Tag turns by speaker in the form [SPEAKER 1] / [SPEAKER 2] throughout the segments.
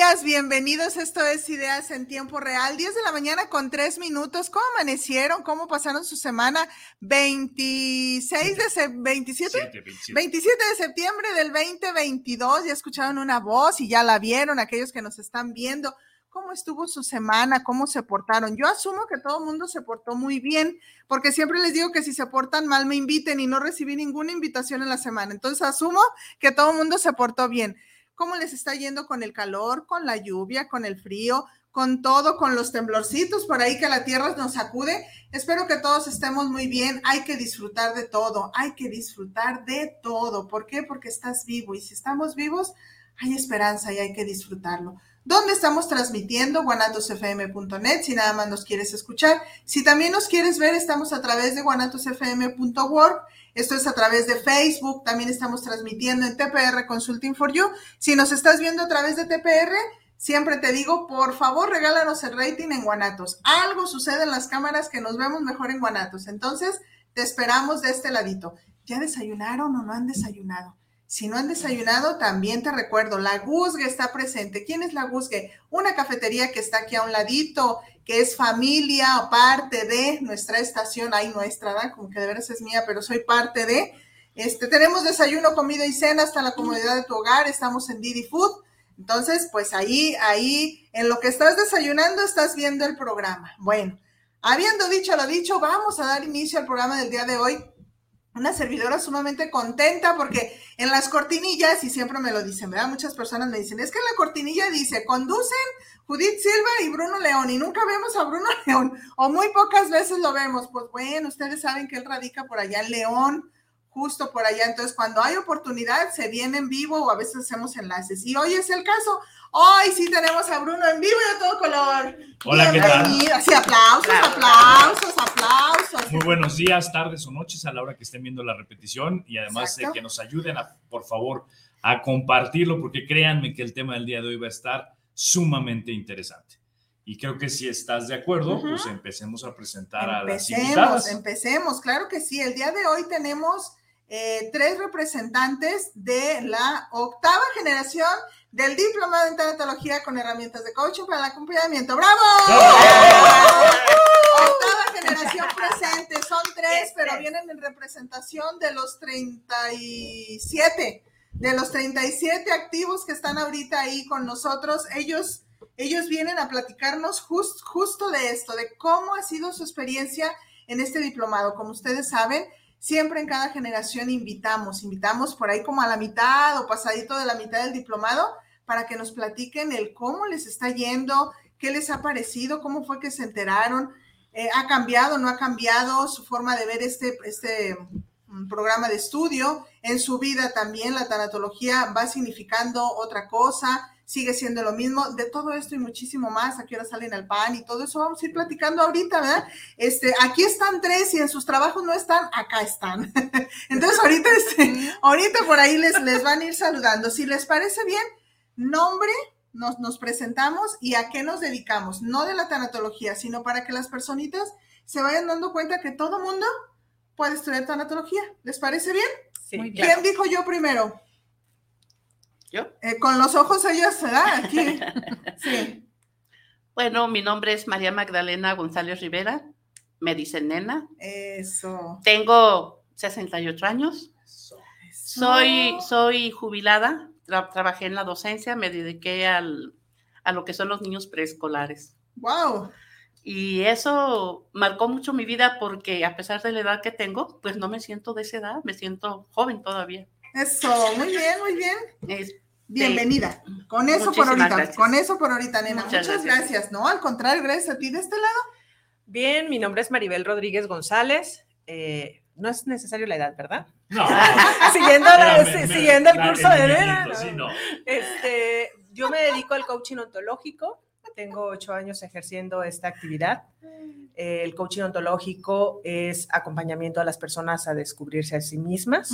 [SPEAKER 1] días, bienvenidos. Esto es Ideas en Tiempo Real. 10 de la mañana con 3 minutos. ¿Cómo amanecieron? ¿Cómo pasaron su semana? 26 de 27? 27 de septiembre del 2022. Ya escucharon una voz y ya la vieron aquellos que nos están viendo cómo estuvo su semana, cómo se portaron. Yo asumo que todo el mundo se portó muy bien, porque siempre les digo que si se portan mal me inviten y no recibí ninguna invitación en la semana. Entonces asumo que todo el mundo se portó bien. ¿Cómo les está yendo con el calor, con la lluvia, con el frío, con todo, con los temblorcitos por ahí que la tierra nos sacude? Espero que todos estemos muy bien. Hay que disfrutar de todo, hay que disfrutar de todo. ¿Por qué? Porque estás vivo y si estamos vivos, hay esperanza y hay que disfrutarlo. ¿Dónde estamos transmitiendo? guanatosfm.net, si nada más nos quieres escuchar. Si también nos quieres ver, estamos a través de guanatosfm.org. Esto es a través de Facebook. También estamos transmitiendo en TPR Consulting for You. Si nos estás viendo a través de TPR, siempre te digo, por favor, regálanos el rating en Guanatos. Algo sucede en las cámaras que nos vemos mejor en Guanatos. Entonces, te esperamos de este ladito. ¿Ya desayunaron o no han desayunado? Si no han desayunado, también te recuerdo, la Guzgue está presente. ¿Quién es la Guzgue? Una cafetería que está aquí a un ladito, que es familia o parte de nuestra estación, ahí nuestra, ¿verdad? Como que de veras es mía, pero soy parte de. Este, tenemos desayuno, comida y cena hasta la comodidad de tu hogar, estamos en Didi Food. Entonces, pues ahí, ahí, en lo que estás desayunando, estás viendo el programa. Bueno, habiendo dicho lo dicho, vamos a dar inicio al programa del día de hoy una servidora sumamente contenta porque en las cortinillas, y siempre me lo dicen, ¿verdad? Muchas personas me dicen, es que en la cortinilla dice, conducen Judith Silva y Bruno León, y nunca vemos a Bruno León, o muy pocas veces lo vemos. Pues bueno, ustedes saben que él radica por allá en León, justo por allá. Entonces, cuando hay oportunidad, se viene en vivo o a veces hacemos enlaces. Y hoy es el caso. Hoy sí tenemos a Bruno en vivo y a todo color.
[SPEAKER 2] Hola, ¿qué tal?
[SPEAKER 1] Sí, aplausos, aplausos, aplausos.
[SPEAKER 2] Muy buenos días, tardes o noches a la hora que estén viendo la repetición y además de que nos ayuden, a, por favor, a compartirlo porque créanme que el tema del día de hoy va a estar sumamente interesante. Y creo que si estás de acuerdo, pues empecemos a presentar a las invitadas.
[SPEAKER 1] Empecemos, claro que sí. El día de hoy tenemos eh, tres representantes de la octava generación del Diplomado en Tanatología con herramientas de coaching para el acompañamiento. ¡Bravo! Octava generación presente, son tres, pero vienen en representación de los 37, de los 37 activos que están ahorita ahí con nosotros. Ellos, ellos vienen a platicarnos justo de esto, de cómo ha sido su experiencia en este diplomado. Como ustedes saben, siempre en cada generación invitamos, invitamos por ahí como a la mitad o pasadito de la mitad del diplomado para que nos platiquen el cómo les está yendo, qué les ha parecido, cómo fue que se enteraron, eh, ha cambiado, no ha cambiado su forma de ver este, este mm, programa de estudio, en su vida también la tanatología va significando otra cosa, sigue siendo lo mismo, de todo esto y muchísimo más, aquí ahora salen al pan y todo eso vamos a ir platicando ahorita, ¿verdad? Este, aquí están tres y en sus trabajos no están, acá están. Entonces ahorita, este, ahorita por ahí les, les van a ir saludando. Si les parece bien, nombre, nos, nos presentamos y a qué nos dedicamos, no de la tanatología, sino para que las personitas se vayan dando cuenta que todo mundo puede estudiar tanatología. ¿Les parece bien?
[SPEAKER 3] Sí,
[SPEAKER 1] ¿Quién dijo yo primero?
[SPEAKER 3] ¿Yo?
[SPEAKER 1] Eh, con los ojos ellos, ¿verdad? Aquí. Sí.
[SPEAKER 3] Bueno, mi nombre es María Magdalena González Rivera. Me dicen nena.
[SPEAKER 1] Eso.
[SPEAKER 3] Tengo 68 años. Soy, soy jubilada. Tra- trabajé en la docencia. Me dediqué al, a lo que son los niños preescolares.
[SPEAKER 1] Wow.
[SPEAKER 3] Y eso marcó mucho mi vida porque a pesar de la edad que tengo, pues no me siento de esa edad, me siento joven todavía.
[SPEAKER 1] Eso, muy bien, muy bien. Bienvenida. Con eso por ahorita, con eso por ahorita, nena. Muchas, gracias. No, al contrario, gracias a ti de este lado.
[SPEAKER 4] Bien, mi nombre es Maribel Rodríguez González. Eh, no es necesario la edad, ¿verdad?
[SPEAKER 2] No.
[SPEAKER 4] siguiendo, siguiendo el curso de nena. Este, yo me dedico al coaching ontológico. Tengo ocho años ejerciendo esta actividad. el coaching ontológico es acompañamiento a las personas a descubrirse a sí mismas.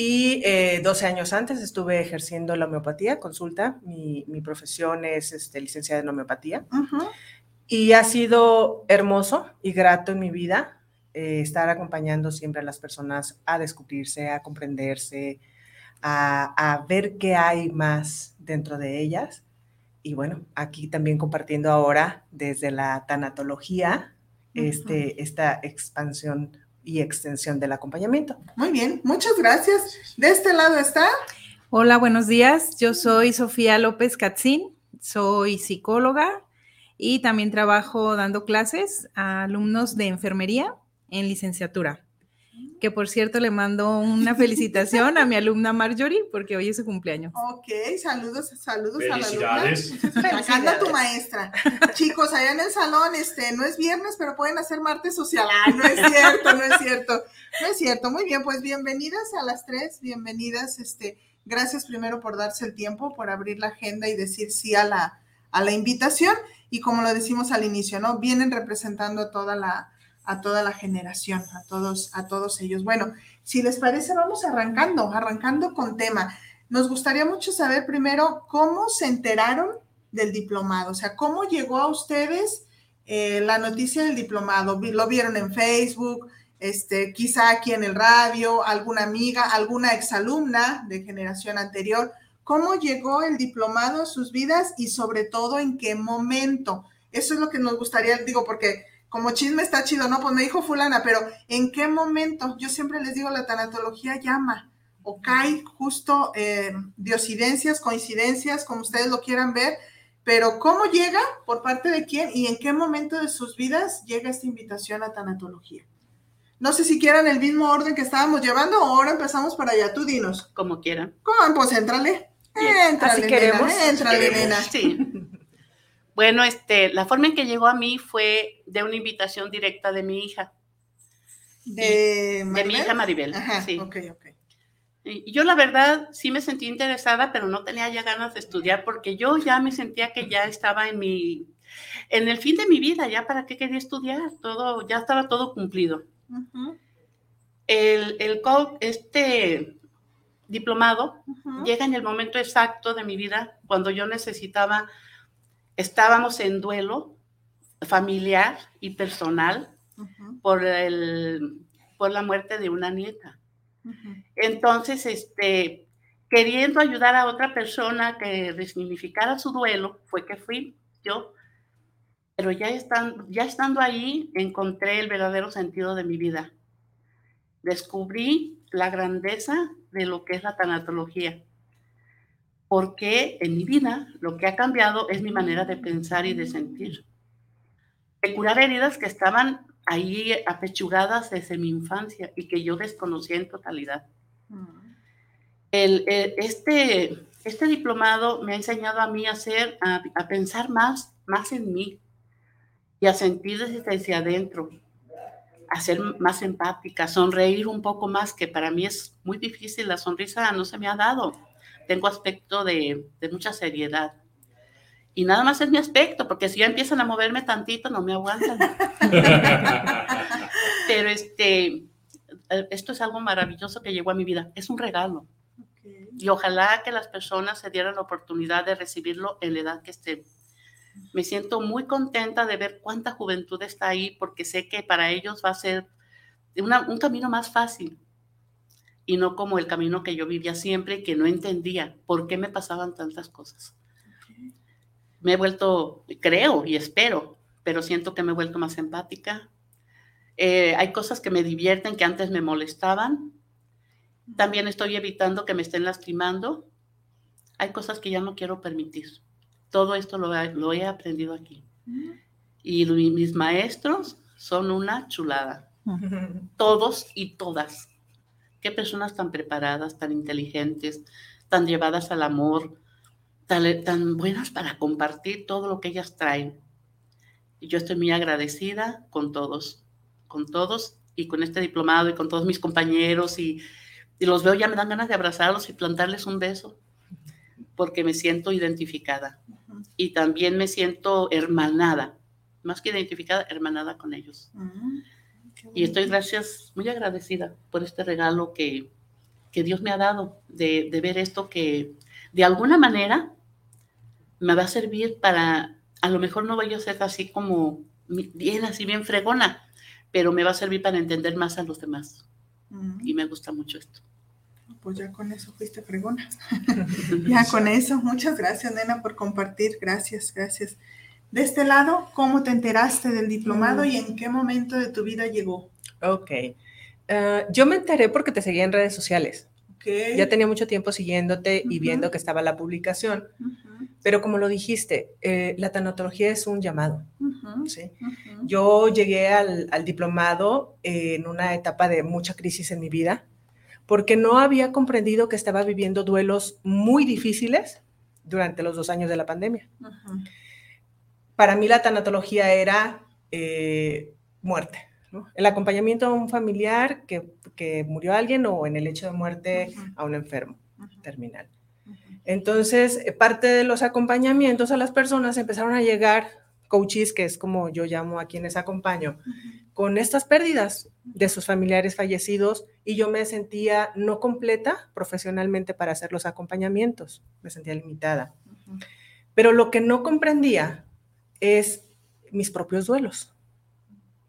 [SPEAKER 4] Y 12 eh, años antes estuve ejerciendo la homeopatía, consulta. Mi, profesión es este, licenciada en homeopatía. Y ha sido hermoso y grato en mi vida eh, estar acompañando siempre a las personas a descubrirse, a comprenderse, a, ver qué hay más dentro de ellas. Y bueno, aquí también compartiendo ahora desde la tanatología este, esta expansión y extensión del acompañamiento.
[SPEAKER 1] Muy bien, muchas gracias. De este lado está.
[SPEAKER 5] Hola, buenos días. Yo soy Sofía López Catzín, soy psicóloga y también trabajo dando clases a alumnos de enfermería en licenciatura que por cierto le mando una felicitación a mi alumna Marjorie porque hoy es su cumpleaños.
[SPEAKER 1] Ok, saludos, saludos a la alumna. Acá tu maestra. Chicos, allá en el salón, este, no es viernes, pero pueden hacer martes social. Ah, no es cierto, no es cierto. No es cierto. Muy bien, pues bienvenidas a las tres, bienvenidas, este, gracias primero por darse el tiempo, por abrir la agenda y decir sí a la, a la invitación. Y como lo decimos al inicio, ¿no? Vienen representando a toda la a toda la generación, a todos, a todos ellos. Bueno, si les parece, vamos arrancando, arrancando con tema. Nos gustaría mucho saber primero cómo se enteraron del diplomado, o sea, cómo llegó a ustedes eh, la noticia del diplomado. ¿Lo vieron en Facebook? Este, quizá aquí en el radio, alguna amiga, alguna exalumna de generación anterior. ¿Cómo llegó el diplomado a sus vidas y sobre todo en qué momento? Eso es lo que nos gustaría, digo, porque como chisme está chido, no, pues me dijo fulana, pero ¿en qué momento? Yo siempre les digo, la tanatología llama o cae justo eh, diosidencias, coincidencias, como ustedes lo quieran ver, pero ¿cómo llega? ¿Por parte de quién? ¿Y en qué momento de sus vidas llega esta invitación a tanatología? No sé si quieran el mismo orden que estábamos llevando o ahora empezamos para allá. Tú dinos.
[SPEAKER 3] Como quieran.
[SPEAKER 1] ¿Cómo? Pues éntrale. Éntrale, Así queremos. Éntrale, nena.
[SPEAKER 3] Sí. Bueno, este, la forma en que llegó a mí fue de una invitación directa de mi hija.
[SPEAKER 1] De,
[SPEAKER 3] mi hija Maribel. sí. Y yo la verdad sí me sentí interesada, pero no tenía ya ganas de estudiar porque yo ya me sentía que ya estaba en mi, en el fin de mi vida, ya para qué quería estudiar, todo, ya estaba todo cumplido. El, el este diplomado llega en el momento exacto de mi vida cuando yo necesitaba estábamos en duelo familiar y personal por, el, por la muerte de una nieta. Entonces, este, queriendo ayudar a otra persona que resignificara su duelo, fue que fui yo. Pero ya, están, ya estando ahí, encontré el verdadero sentido de mi vida. Descubrí la grandeza de lo que es la tanatología porque en mi vida lo que ha cambiado es mi manera de pensar y de sentir. De curar heridas que estaban ahí apechugadas desde mi infancia y que yo desconocía en totalidad. El, este, este diplomado me ha enseñado a mí a, hacer, a, a, pensar más, más en mí y a sentir desde adentro, a ser más empática, sonreír un poco más, que para mí es muy difícil, la sonrisa no se me ha dado tengo aspecto de, mucha seriedad. Y nada más es mi aspecto, porque si ya empiezan a moverme tantito, no me aguantan. Pero este, esto es algo maravilloso que llegó a mi vida. Es un regalo. Y ojalá que las personas se dieran la oportunidad de recibirlo en la edad que estén. Me siento muy contenta de ver cuánta juventud está ahí, porque sé que para ellos va a ser un camino más fácil y no como el camino que yo vivía siempre, que no entendía por qué me pasaban tantas cosas. Me he vuelto, creo y espero, pero siento que me he vuelto más empática. Eh, hay cosas que me divierten que antes me molestaban. También estoy evitando que me estén lastimando. Hay cosas que ya no quiero permitir. Todo esto lo, lo he aprendido aquí. Y mis maestros son una chulada. Todos y todas. Qué personas tan preparadas, tan inteligentes, tan llevadas al amor, tan, tan buenas para compartir todo lo que ellas traen. Y yo estoy muy agradecida con todos, con todos y con este diplomado y con todos mis compañeros y, y los veo, ya me dan ganas de abrazarlos y plantarles un beso porque me siento identificada y también me siento hermanada, más que identificada, hermanada con ellos. Y estoy gracias, muy agradecida por este regalo que, que Dios me ha dado de, de, ver esto que de alguna manera me va a servir para, a lo mejor no voy a ser así como bien, así bien fregona, pero me va a servir para entender más a los demás. Y me gusta mucho esto
[SPEAKER 1] pues ya con eso fuiste fregona. ya con eso. Muchas gracias, nena, por compartir. Gracias, gracias. De este lado, ¿cómo te enteraste del diplomado y en qué momento de tu vida llegó?
[SPEAKER 4] Ok. Uh, yo me enteré porque te seguía en redes sociales. Okay. Ya tenía mucho tiempo siguiéndote y viendo que estaba la publicación. Pero como lo dijiste, eh, la tanatología es un llamado. ¿sí? Yo llegué al, al diplomado en una etapa de mucha crisis en mi vida porque no había comprendido que estaba viviendo duelos muy difíciles durante los dos años de la pandemia. Para mí la tanatología era eh, muerte, el acompañamiento a un familiar que, que, murió alguien o en el hecho de muerte a un enfermo terminal. Entonces, eh, parte de los acompañamientos a las personas empezaron a llegar coaches, que es como yo llamo a quienes acompaño, con estas pérdidas de sus familiares fallecidos y yo me sentía no completa profesionalmente para hacer los acompañamientos, me sentía limitada. Pero lo que no comprendía es mis propios duelos.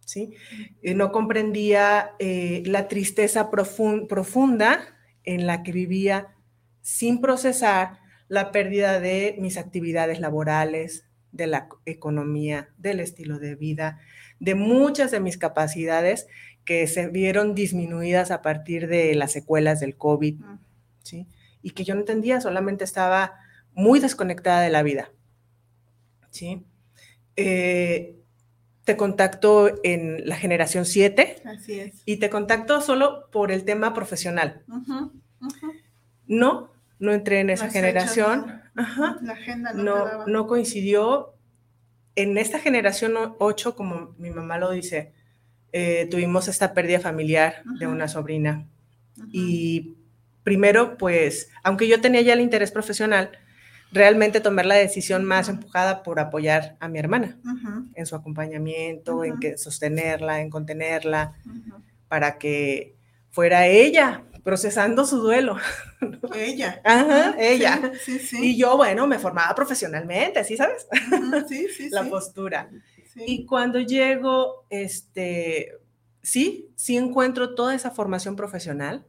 [SPEAKER 4] ¿sí? Y no comprendía eh, la tristeza profunda en la que vivía sin procesar la pérdida de mis actividades laborales, de la economía, del estilo de vida, de muchas de mis capacidades que se vieron disminuidas a partir de las secuelas del COVID, ¿sí? Y que yo no entendía, solamente estaba muy desconectada de la vida, ¿sí? Eh, te contacto en la generación 7.
[SPEAKER 1] Así es.
[SPEAKER 4] Y te contacto solo por el tema profesional. No, no entré en esa generación.
[SPEAKER 1] La agenda no,
[SPEAKER 4] no, no coincidió en esta generación 8, como mi mamá lo dice, eh, tuvimos esta pérdida familiar de una sobrina. Y primero, pues, aunque yo tenía ya el interés profesional, realmente tomar la decisión más empujada por apoyar a mi hermana en su acompañamiento, en que sostenerla, en contenerla, para que fuera ella procesando su duelo.
[SPEAKER 1] Ella.
[SPEAKER 4] Ajá, ella. Sí, sí, Y yo, bueno, me formaba profesionalmente, ¿sí sabes?
[SPEAKER 1] sí, sí,
[SPEAKER 4] La postura. Y cuando llego, este, sí, sí encuentro toda esa formación profesional,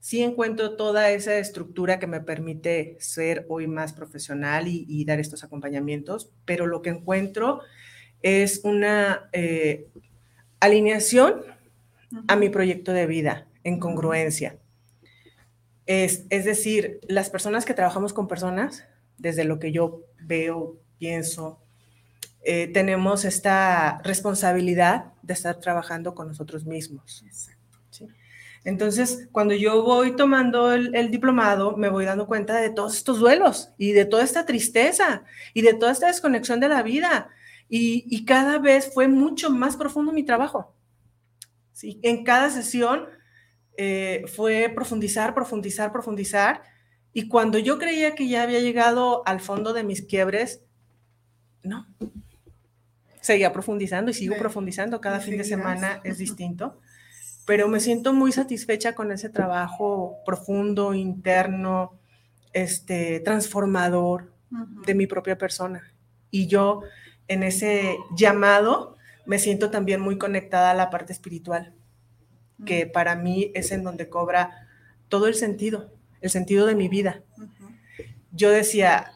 [SPEAKER 4] sí encuentro toda esa estructura que me permite ser hoy más profesional y, dar estos acompañamientos, pero lo que encuentro es una eh, alineación a mi proyecto de vida en congruencia. Es, es, decir, las personas que trabajamos con personas, desde lo que yo veo, pienso, eh, tenemos esta responsabilidad de estar trabajando con nosotros mismos. Entonces, cuando yo voy tomando el, el, diplomado, me voy dando cuenta de todos estos duelos y de toda esta tristeza y de toda esta desconexión de la vida. Y, y cada vez fue mucho más profundo mi trabajo. ¿sí? En cada sesión eh, fue profundizar, profundizar, profundizar. Y cuando yo creía que ya había llegado al fondo de mis quiebres, no. Seguía profundizando y sigo profundizando. Cada fin de semana es distinto. Pero me siento muy satisfecha con ese trabajo profundo, interno, este, transformador de mi propia persona. Y yo en ese llamado me siento también muy conectada a la parte espiritual que para mí es en donde cobra todo el sentido, el sentido de mi vida. Yo decía,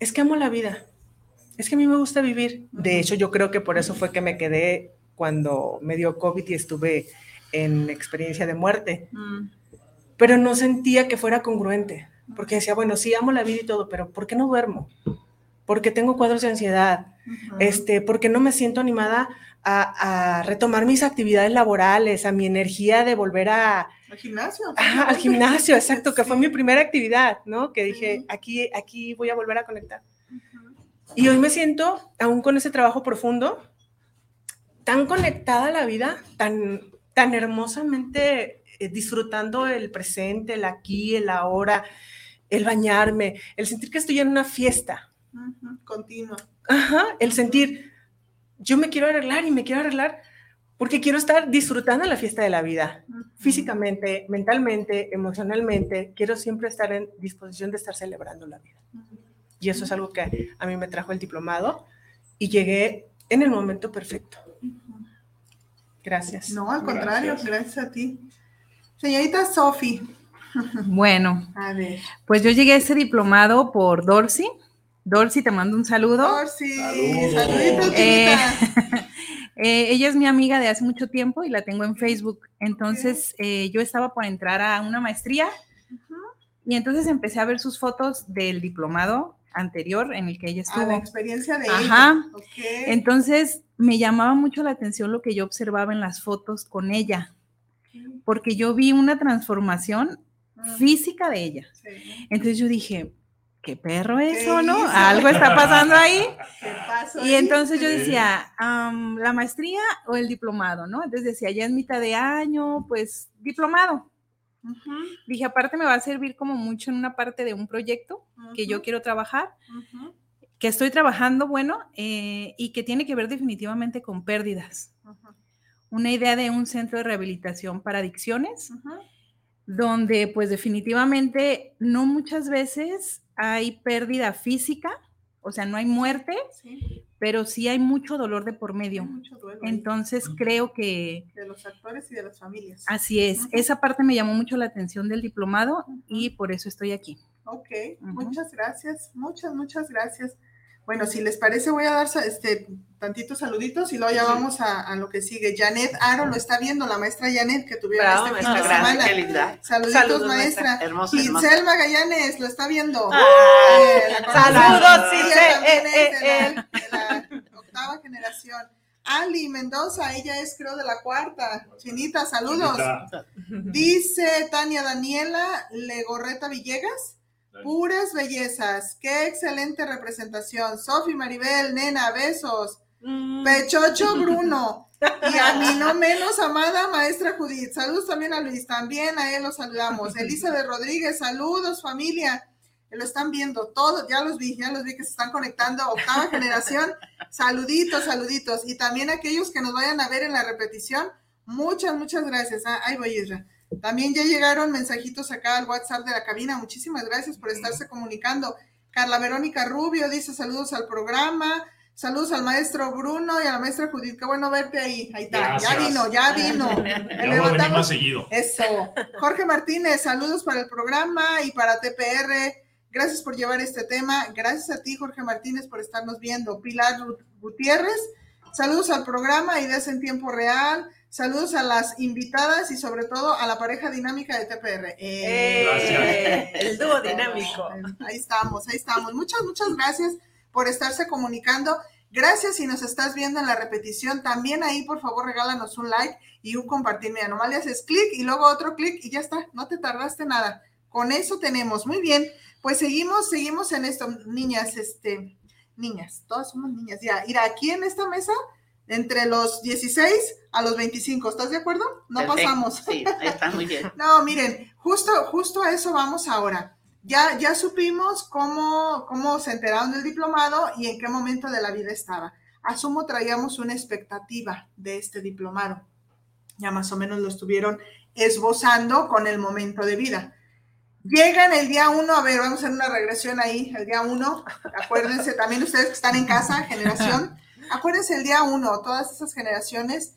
[SPEAKER 4] es que amo la vida, es que a mí me gusta vivir. De hecho, yo creo que por eso fue que me quedé cuando me dio COVID y estuve en experiencia de muerte. Mm. Pero no sentía que fuera congruente, porque decía, bueno, sí amo la vida y todo, pero ¿por qué no duermo? porque tengo cuadros de ansiedad, este, porque no me siento animada a, retomar mis actividades laborales, a mi energía de volver a...
[SPEAKER 1] Al gimnasio.
[SPEAKER 4] al gimnasio, exacto, que fue mi primera actividad, ¿no? Que dije, aquí, aquí voy a volver a conectar. Y hoy me siento, aún con ese trabajo profundo, tan conectada a la vida, tan, tan hermosamente eh, disfrutando el presente, el aquí, el ahora, el bañarme, el sentir que estoy en una fiesta.
[SPEAKER 1] Continua.
[SPEAKER 4] Ajá, el sentir, yo me quiero arreglar y me quiero arreglar porque quiero estar disfrutando la fiesta de la vida, físicamente, mentalmente, emocionalmente, quiero siempre estar en disposición de estar celebrando la vida. Y eso es algo que a mí me trajo el diplomado y llegué en el momento perfecto. Gracias.
[SPEAKER 1] No, al contrario, gracias, a ti. Señorita Sofi.
[SPEAKER 5] Bueno, a ver. pues yo llegué a ese diplomado por Dorsey. Dorsey, te mando un saludo.
[SPEAKER 1] Dorsey, saluditos, eh,
[SPEAKER 5] eh, ella es mi amiga de hace mucho tiempo y la tengo en Facebook. Entonces, eh, yo estaba por entrar a una maestría y entonces empecé a ver sus fotos del diplomado anterior en el que ella estuvo.
[SPEAKER 1] Ah, la experiencia de
[SPEAKER 5] Ajá. Entonces me llamaba mucho la atención lo que yo observaba en las fotos con ella, porque yo vi una transformación ah. física de ella. Entonces yo dije, qué perro eso, ¿no? Algo está pasando ahí. y entonces yo decía, la maestría o el diplomado, ¿no? Entonces decía, ya es mitad de año, pues diplomado. Dije, aparte me va a servir como mucho en una parte de un proyecto que yo quiero trabajar, que estoy trabajando, bueno, eh, y que tiene que ver definitivamente con pérdidas. Una idea de un centro de rehabilitación para adicciones, donde pues definitivamente no muchas veces hay pérdida física, o sea, no hay muerte, pero sí hay mucho dolor de por medio. Entonces creo que...
[SPEAKER 1] De los actores y de las familias.
[SPEAKER 5] Así es. Esa parte me llamó mucho la atención del diplomado y por eso estoy aquí.
[SPEAKER 1] Ok, muchas gracias, muchas, muchas gracias. Bueno, si les parece, voy a dar este tantitos saluditos y luego ya vamos a, lo que sigue. Janet Aro lo está viendo, la maestra Janet que tuvieron este fin de semana.
[SPEAKER 3] Qué linda.
[SPEAKER 1] Saluditos, maestra. y Selma Gallanes lo está viendo.
[SPEAKER 4] saludos, sí,
[SPEAKER 1] de, la, octava generación. Ali Mendoza, ella es creo de la cuarta. Chinita, saludos. Dice Tania Daniela Legorreta Villegas. Puras bellezas. Qué excelente representación. Sofi Maribel, nena, besos. Mm. Pechocho Bruno. Y a mí no menos amada maestra Judith. Saludos también a Luis. También a él lo saludamos. Elizabeth Rodríguez, saludos familia. Lo están viendo todos, ya los vi, ya los vi que se están conectando. Octava generación. Saluditos, saluditos. Y también aquellos que nos vayan a ver en la repetición. Muchas, muchas gracias. Ah, ahí voy, Isra. También ya llegaron mensajitos acá al WhatsApp de la cabina. Muchísimas gracias por estarse comunicando. Carla Verónica Rubio dice saludos al programa. Saludos al maestro Bruno y a la maestra Judith. Qué bueno verte ahí. Ahí está. Ya vino, ya vino.
[SPEAKER 2] levantamos. seguido.
[SPEAKER 1] Eso. Jorge Martínez, saludos para el programa y para TPR. Gracias por llevar este tema. Gracias a ti, Jorge Martínez, por estarnos viendo. Pilar Gutiérrez, saludos al programa Ideas en Tiempo Real. Saludos a las invitadas y sobre todo a la pareja dinámica de TPR.
[SPEAKER 4] Eh, gracias. El dúo dinámico.
[SPEAKER 1] Ahí estamos, ahí estamos. Muchas, muchas gracias por estarse comunicando. Gracias si nos estás viendo en la repetición. También ahí, por favor, regálanos un like y un compartir. Mira, nomás le haces clic y luego otro clic y ya está. No te tardaste nada. Con eso tenemos. Muy bien. Pues seguimos, seguimos en esto. Niñas, este, niñas, todas somos niñas. Ya, ir aquí en esta mesa entre los 16 a los 25. ¿Estás de acuerdo? No pasamos.
[SPEAKER 3] Sí, está muy bien.
[SPEAKER 1] no, miren, justo, justo a eso vamos ahora. Ya, ya supimos cómo, cómo se enteraron del diplomado y en qué momento de la vida estaba. Asumo traíamos una expectativa de este diplomado. Ya más o menos lo estuvieron esbozando con el momento de vida. Llegan el día uno, a ver, vamos a hacer una regresión ahí, el día uno. Acuérdense también ustedes que están en casa, generación. acuérdense el día uno, todas esas generaciones,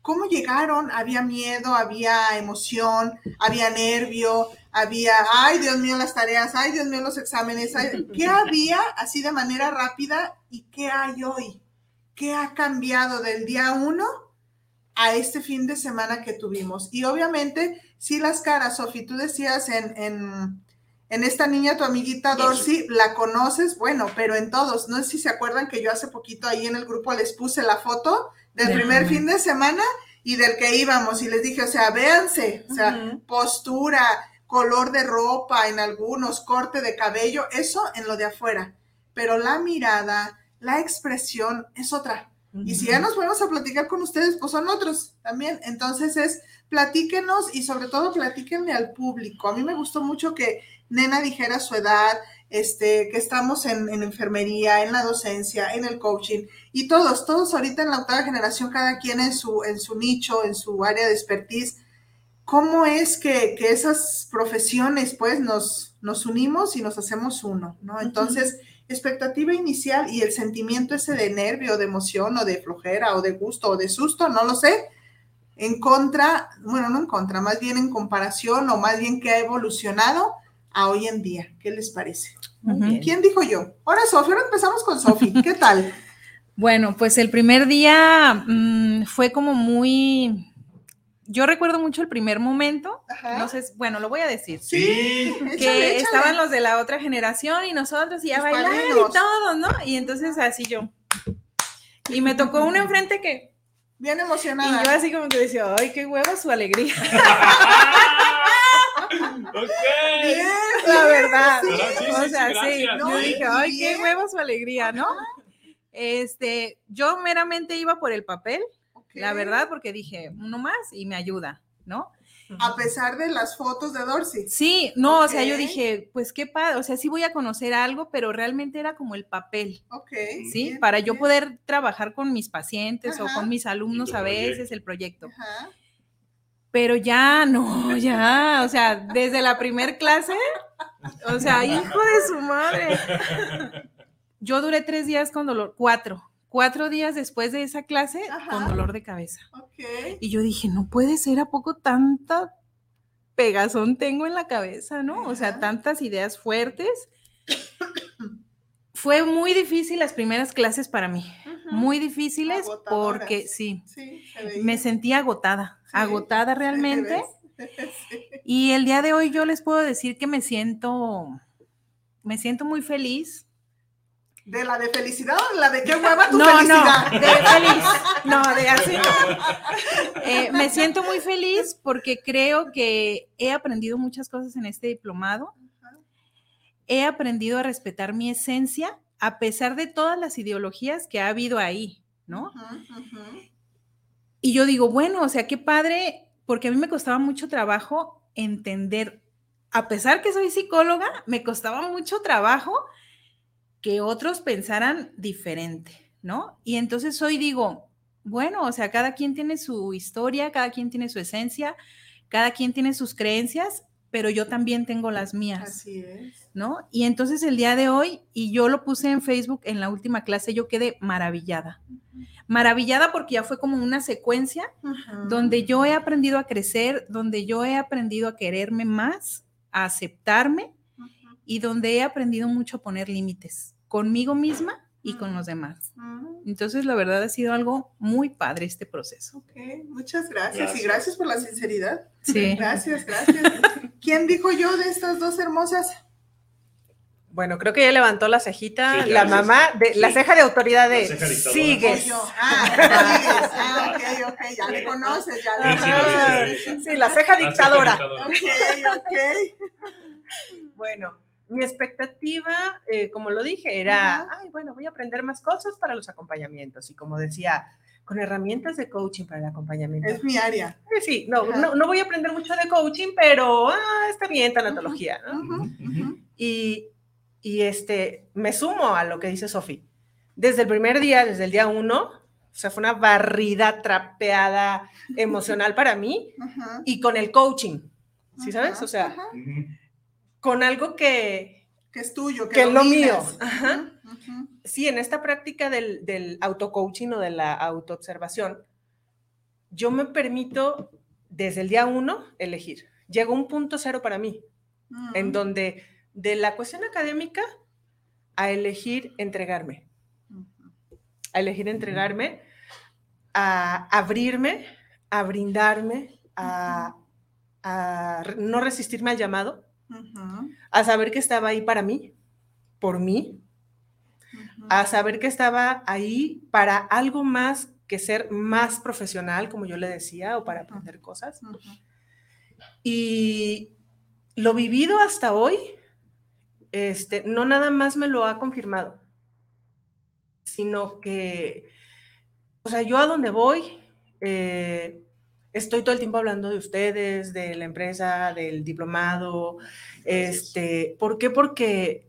[SPEAKER 1] ¿cómo llegaron? Había miedo, había emoción, había nervio, había, ay Dios mío, las tareas, ay Dios mío, los exámenes, ¿qué había así de manera rápida y qué hay hoy? ¿Qué ha cambiado del día uno a este fin de semana que tuvimos? Y obviamente, sí las caras, Sofi, tú decías en, En esta niña, tu amiguita Dorsey, la conoces, bueno, pero en todos. No sé si se acuerdan que yo hace poquito ahí en el grupo les puse la foto del primer fin de semana y del que íbamos y les dije, o sea, véanse, o sea, postura, color de ropa en algunos, corte de cabello, eso en lo de afuera. Pero la mirada, la expresión es otra. Y si ya nos ponemos a platicar con ustedes, pues son otros también. Entonces es, platíquenos y sobre todo platíquenle al público. A mí me gustó mucho que Nena dijera su edad, este, que estamos en, enfermería, en la docencia, en el coaching, y todos, todos ahorita en la octava generación, cada quien en su, en su nicho, en su área de expertise, ¿cómo es que, esas profesiones, pues, nos, nos unimos y nos hacemos uno, ¿no? Entonces, expectativa inicial y el sentimiento ese de nervio, de emoción, o de flojera, o de gusto, o de susto, no lo sé, en contra, bueno, no en contra, más bien en comparación, o más bien que ha evolucionado a hoy en día. ¿Qué les parece? ¿Quién dijo yo? Ahora, Sofía, ahora empezamos con Sofía. ¿Qué tal?
[SPEAKER 5] Bueno, pues el primer día mm, fue como muy. Yo recuerdo mucho el primer momento. No sé, bueno, lo voy a decir.
[SPEAKER 1] Sí.
[SPEAKER 5] Que estaban los de la otra generación y nosotros y a bailar y todo, ¿no? Y entonces así yo. Y me tocó uno enfrente que.
[SPEAKER 1] Bien emocionada.
[SPEAKER 5] Y yo así como que decía, ay, qué hueva su alegría.
[SPEAKER 2] ok.
[SPEAKER 5] la verdad. o sea, sí. yo dije, ay, qué huevo su alegría, ¿no? Este, yo meramente iba por el papel, la verdad, porque dije, uno más y me ayuda, ¿no?
[SPEAKER 1] A pesar de las fotos de Dorsey.
[SPEAKER 5] Sí, no, o sea, yo dije, pues qué padre, o sea, sí voy a conocer algo, pero realmente era como el papel.
[SPEAKER 1] Ok.
[SPEAKER 5] Sí, para yo poder trabajar con mis pacientes o con mis alumnos a veces el proyecto. Ajá pero ya no, ya, o sea, desde la primer clase, o sea, hijo de su madre. Yo duré tres días con dolor, cuatro, cuatro días después de esa clase con dolor de cabeza. Y yo dije, no puede ser, ¿a poco tanta pegazón tengo en la cabeza, no? O sea, tantas ideas fuertes. Fue muy difícil las primeras clases para mí, muy difíciles porque sí, me sentía agotada agotada realmente. Y el día de hoy yo les puedo decir que me siento, me siento muy feliz.
[SPEAKER 1] ¿De la de felicidad o de la de qué hueva tu no, felicidad?
[SPEAKER 5] No, de feliz. No, de así eh, me siento muy feliz porque creo que he aprendido muchas cosas en este diplomado. He aprendido a respetar mi esencia a pesar de todas las ideologías que ha habido ahí, ¿no? Y yo digo, bueno, o sea, qué padre, porque a mí me costaba mucho trabajo entender, a pesar que soy psicóloga, me costaba mucho trabajo que otros pensaran diferente, ¿no? Y entonces hoy digo, bueno, o sea, cada quien tiene su historia, cada quien tiene su esencia, cada quien tiene sus creencias, pero yo también tengo las mías.
[SPEAKER 1] Así es.
[SPEAKER 5] ¿No? Y entonces el día de hoy, y yo lo puse en Facebook en la última clase, yo quedé maravillada maravillada porque ya fue como una secuencia donde yo he aprendido a crecer, donde yo he aprendido a quererme más, a aceptarme y donde he aprendido mucho a poner límites conmigo misma y con los demás. Entonces, la verdad ha sido algo muy padre este proceso.
[SPEAKER 1] Ok, muchas gracias, gracias. y gracias por la sinceridad.
[SPEAKER 5] Sí.
[SPEAKER 1] Gracias, gracias. ¿Quién dijo yo de estas dos hermosas?
[SPEAKER 4] Bueno, creo que ya levantó la cejita, la mamá, de, la ceja de autoridad de sigues.
[SPEAKER 1] Ah, ah, ok, ok, ya le conoces, ya le conoces.
[SPEAKER 4] Sí, la ceja dictadora.
[SPEAKER 1] Ok, ok.
[SPEAKER 4] Bueno, mi expectativa, eh, como lo dije, era, ay, bueno, voy a aprender más cosas para los acompañamientos. Y como decía, con herramientas de coaching para el acompañamiento.
[SPEAKER 1] Es mi área.
[SPEAKER 4] Sí, no, no, voy a aprender mucho de coaching, pero ah, está bien, tanatología, ¿no? Y y este, me sumo a lo que dice Sofi. Desde el primer día, desde el día uno, o sea, fue una barrida, trapeada emocional para mí y con el coaching, ¿sí sabes? O sea, con algo que...
[SPEAKER 1] Que es tuyo,
[SPEAKER 4] que, es lo mío. Sí, en esta práctica del, del auto-coaching o de la autoobservación, yo me permito desde el día uno elegir. Llegó un punto cero para mí, en donde de la cuestión académica a elegir entregarme, a elegir entregarme, a abrirme, a brindarme, a, no resistirme al llamado, a saber que estaba ahí para mí, por mí, a saber que estaba ahí para algo más que ser más profesional, como yo le decía, o para aprender cosas. Y lo vivido hasta hoy, este, no nada más me lo ha confirmado, sino que, o sea, yo a donde voy, eh, estoy todo el tiempo hablando de ustedes, de la empresa, del diplomado. Este, ¿Por qué? Porque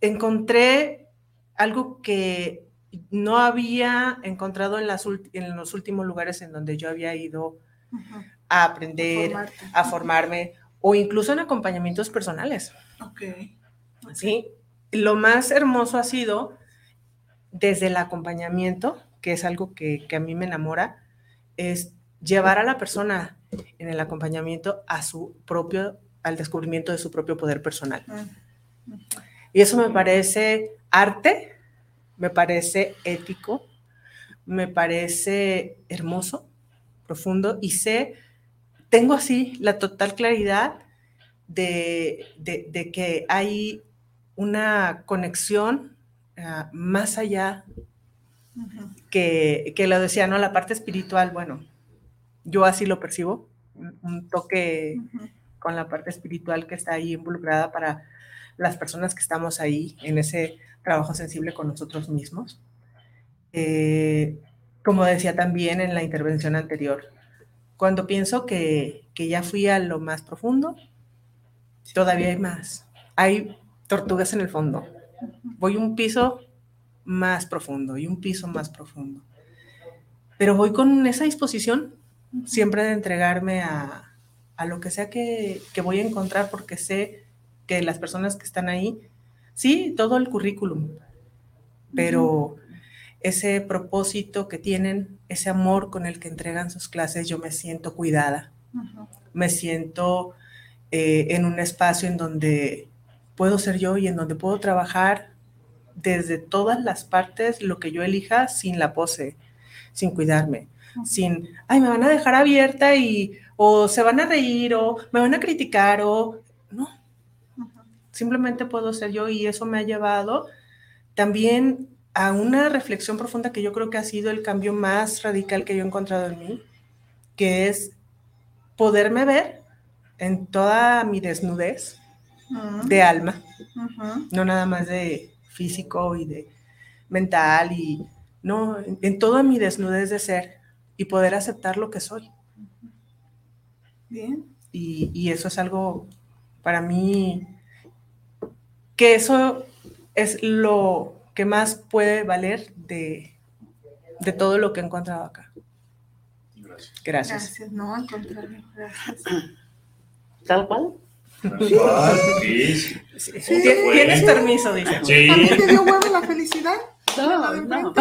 [SPEAKER 4] encontré algo que no había encontrado en, las, en los últimos lugares en donde yo había ido a aprender, a formarme, o incluso en acompañamientos personales.
[SPEAKER 1] Ok.
[SPEAKER 4] Sí. Lo más hermoso ha sido desde el acompañamiento, que es algo que, que a mí me enamora, es llevar a la persona en el acompañamiento a su propio, al descubrimiento de su propio poder personal. Y eso me parece arte, me parece ético, me parece hermoso, profundo y sé, tengo así la total claridad de, que hay una conexión ah, más allá que, que lo decía, ¿no? La parte espiritual, bueno, yo así lo percibo, un toque con la parte espiritual que está ahí involucrada para las personas que estamos ahí en ese trabajo sensible con nosotros mismos. Eh, como decía también en la intervención anterior, cuando pienso que, que, ya fui a lo más profundo, todavía hay más. Hay tortugas en el fondo. Voy un piso más profundo y un piso más profundo. Pero voy con esa disposición siempre de entregarme a, lo que sea que, voy a encontrar, porque sé que las personas que están ahí, sí, todo el currículum, pero ese propósito que tienen, ese amor con el que entregan sus clases, yo me siento cuidada, me siento eh, en un espacio en donde puedo ser yo y en donde puedo trabajar desde todas las partes lo que yo elija sin la pose, sin cuidarme sin, ay, me van a dejar abierta y, o se van a reír, o me van a criticar, o no. Simplemente puedo ser yo y eso me ha llevado también a una reflexión profunda que yo creo que ha sido el cambio más radical que yo he encontrado en mí, que es poderme ver en toda mi desnudez de alma, no nada más de físico y de mental y no, en toda mi desnudez de ser y poder aceptar lo que soy.
[SPEAKER 1] Bien.
[SPEAKER 4] Y, eso es algo para mí, que eso es lo que más puede valer de, todo lo que he encontrado acá.
[SPEAKER 1] Gracias. Gracias. No, al contrario. Gracias.
[SPEAKER 3] ¿Tal cual?
[SPEAKER 4] Sí, Tienes permiso, dice.
[SPEAKER 1] Sí. ¿También te dio huevo la felicidad?
[SPEAKER 3] No, no.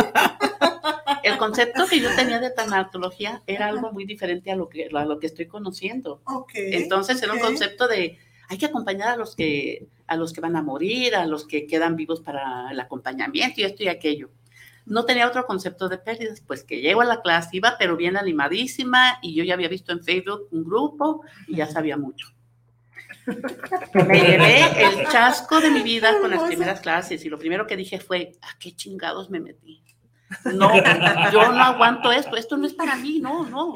[SPEAKER 3] El concepto que yo tenía de tanatología era algo muy diferente a lo que, a lo que estoy conociendo. Entonces era un concepto de hay que acompañar a los que a los que van a morir, a los que quedan vivos para el acompañamiento y esto y aquello. No tenía otro concepto de pérdidas, pues que llego a la clase, iba pero bien animadísima y yo ya había visto en Facebook un grupo y ya sabía mucho. Me llevé el chasco de mi vida con las primeras clases y lo primero que dije fue, ¿a qué chingados me metí? No, yo no aguanto esto, esto no es para mí, no, no.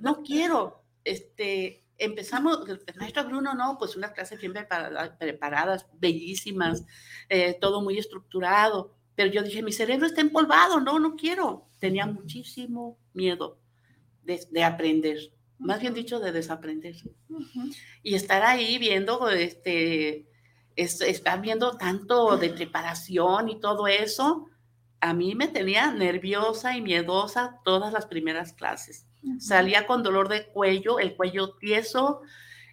[SPEAKER 3] No quiero. Este, empezamos, el maestro Bruno, no, pues unas clases bien preparadas, bellísimas, eh, todo muy estructurado. Pero yo dije, mi cerebro está empolvado, no, no quiero. Tenía muchísimo miedo de, aprender, más bien dicho, de desaprender. Y estar ahí viendo, este, estar viendo tanto de preparación y todo eso, a mí me tenía nerviosa y miedosa todas las primeras clases. Salía con dolor de cuello, el cuello tieso.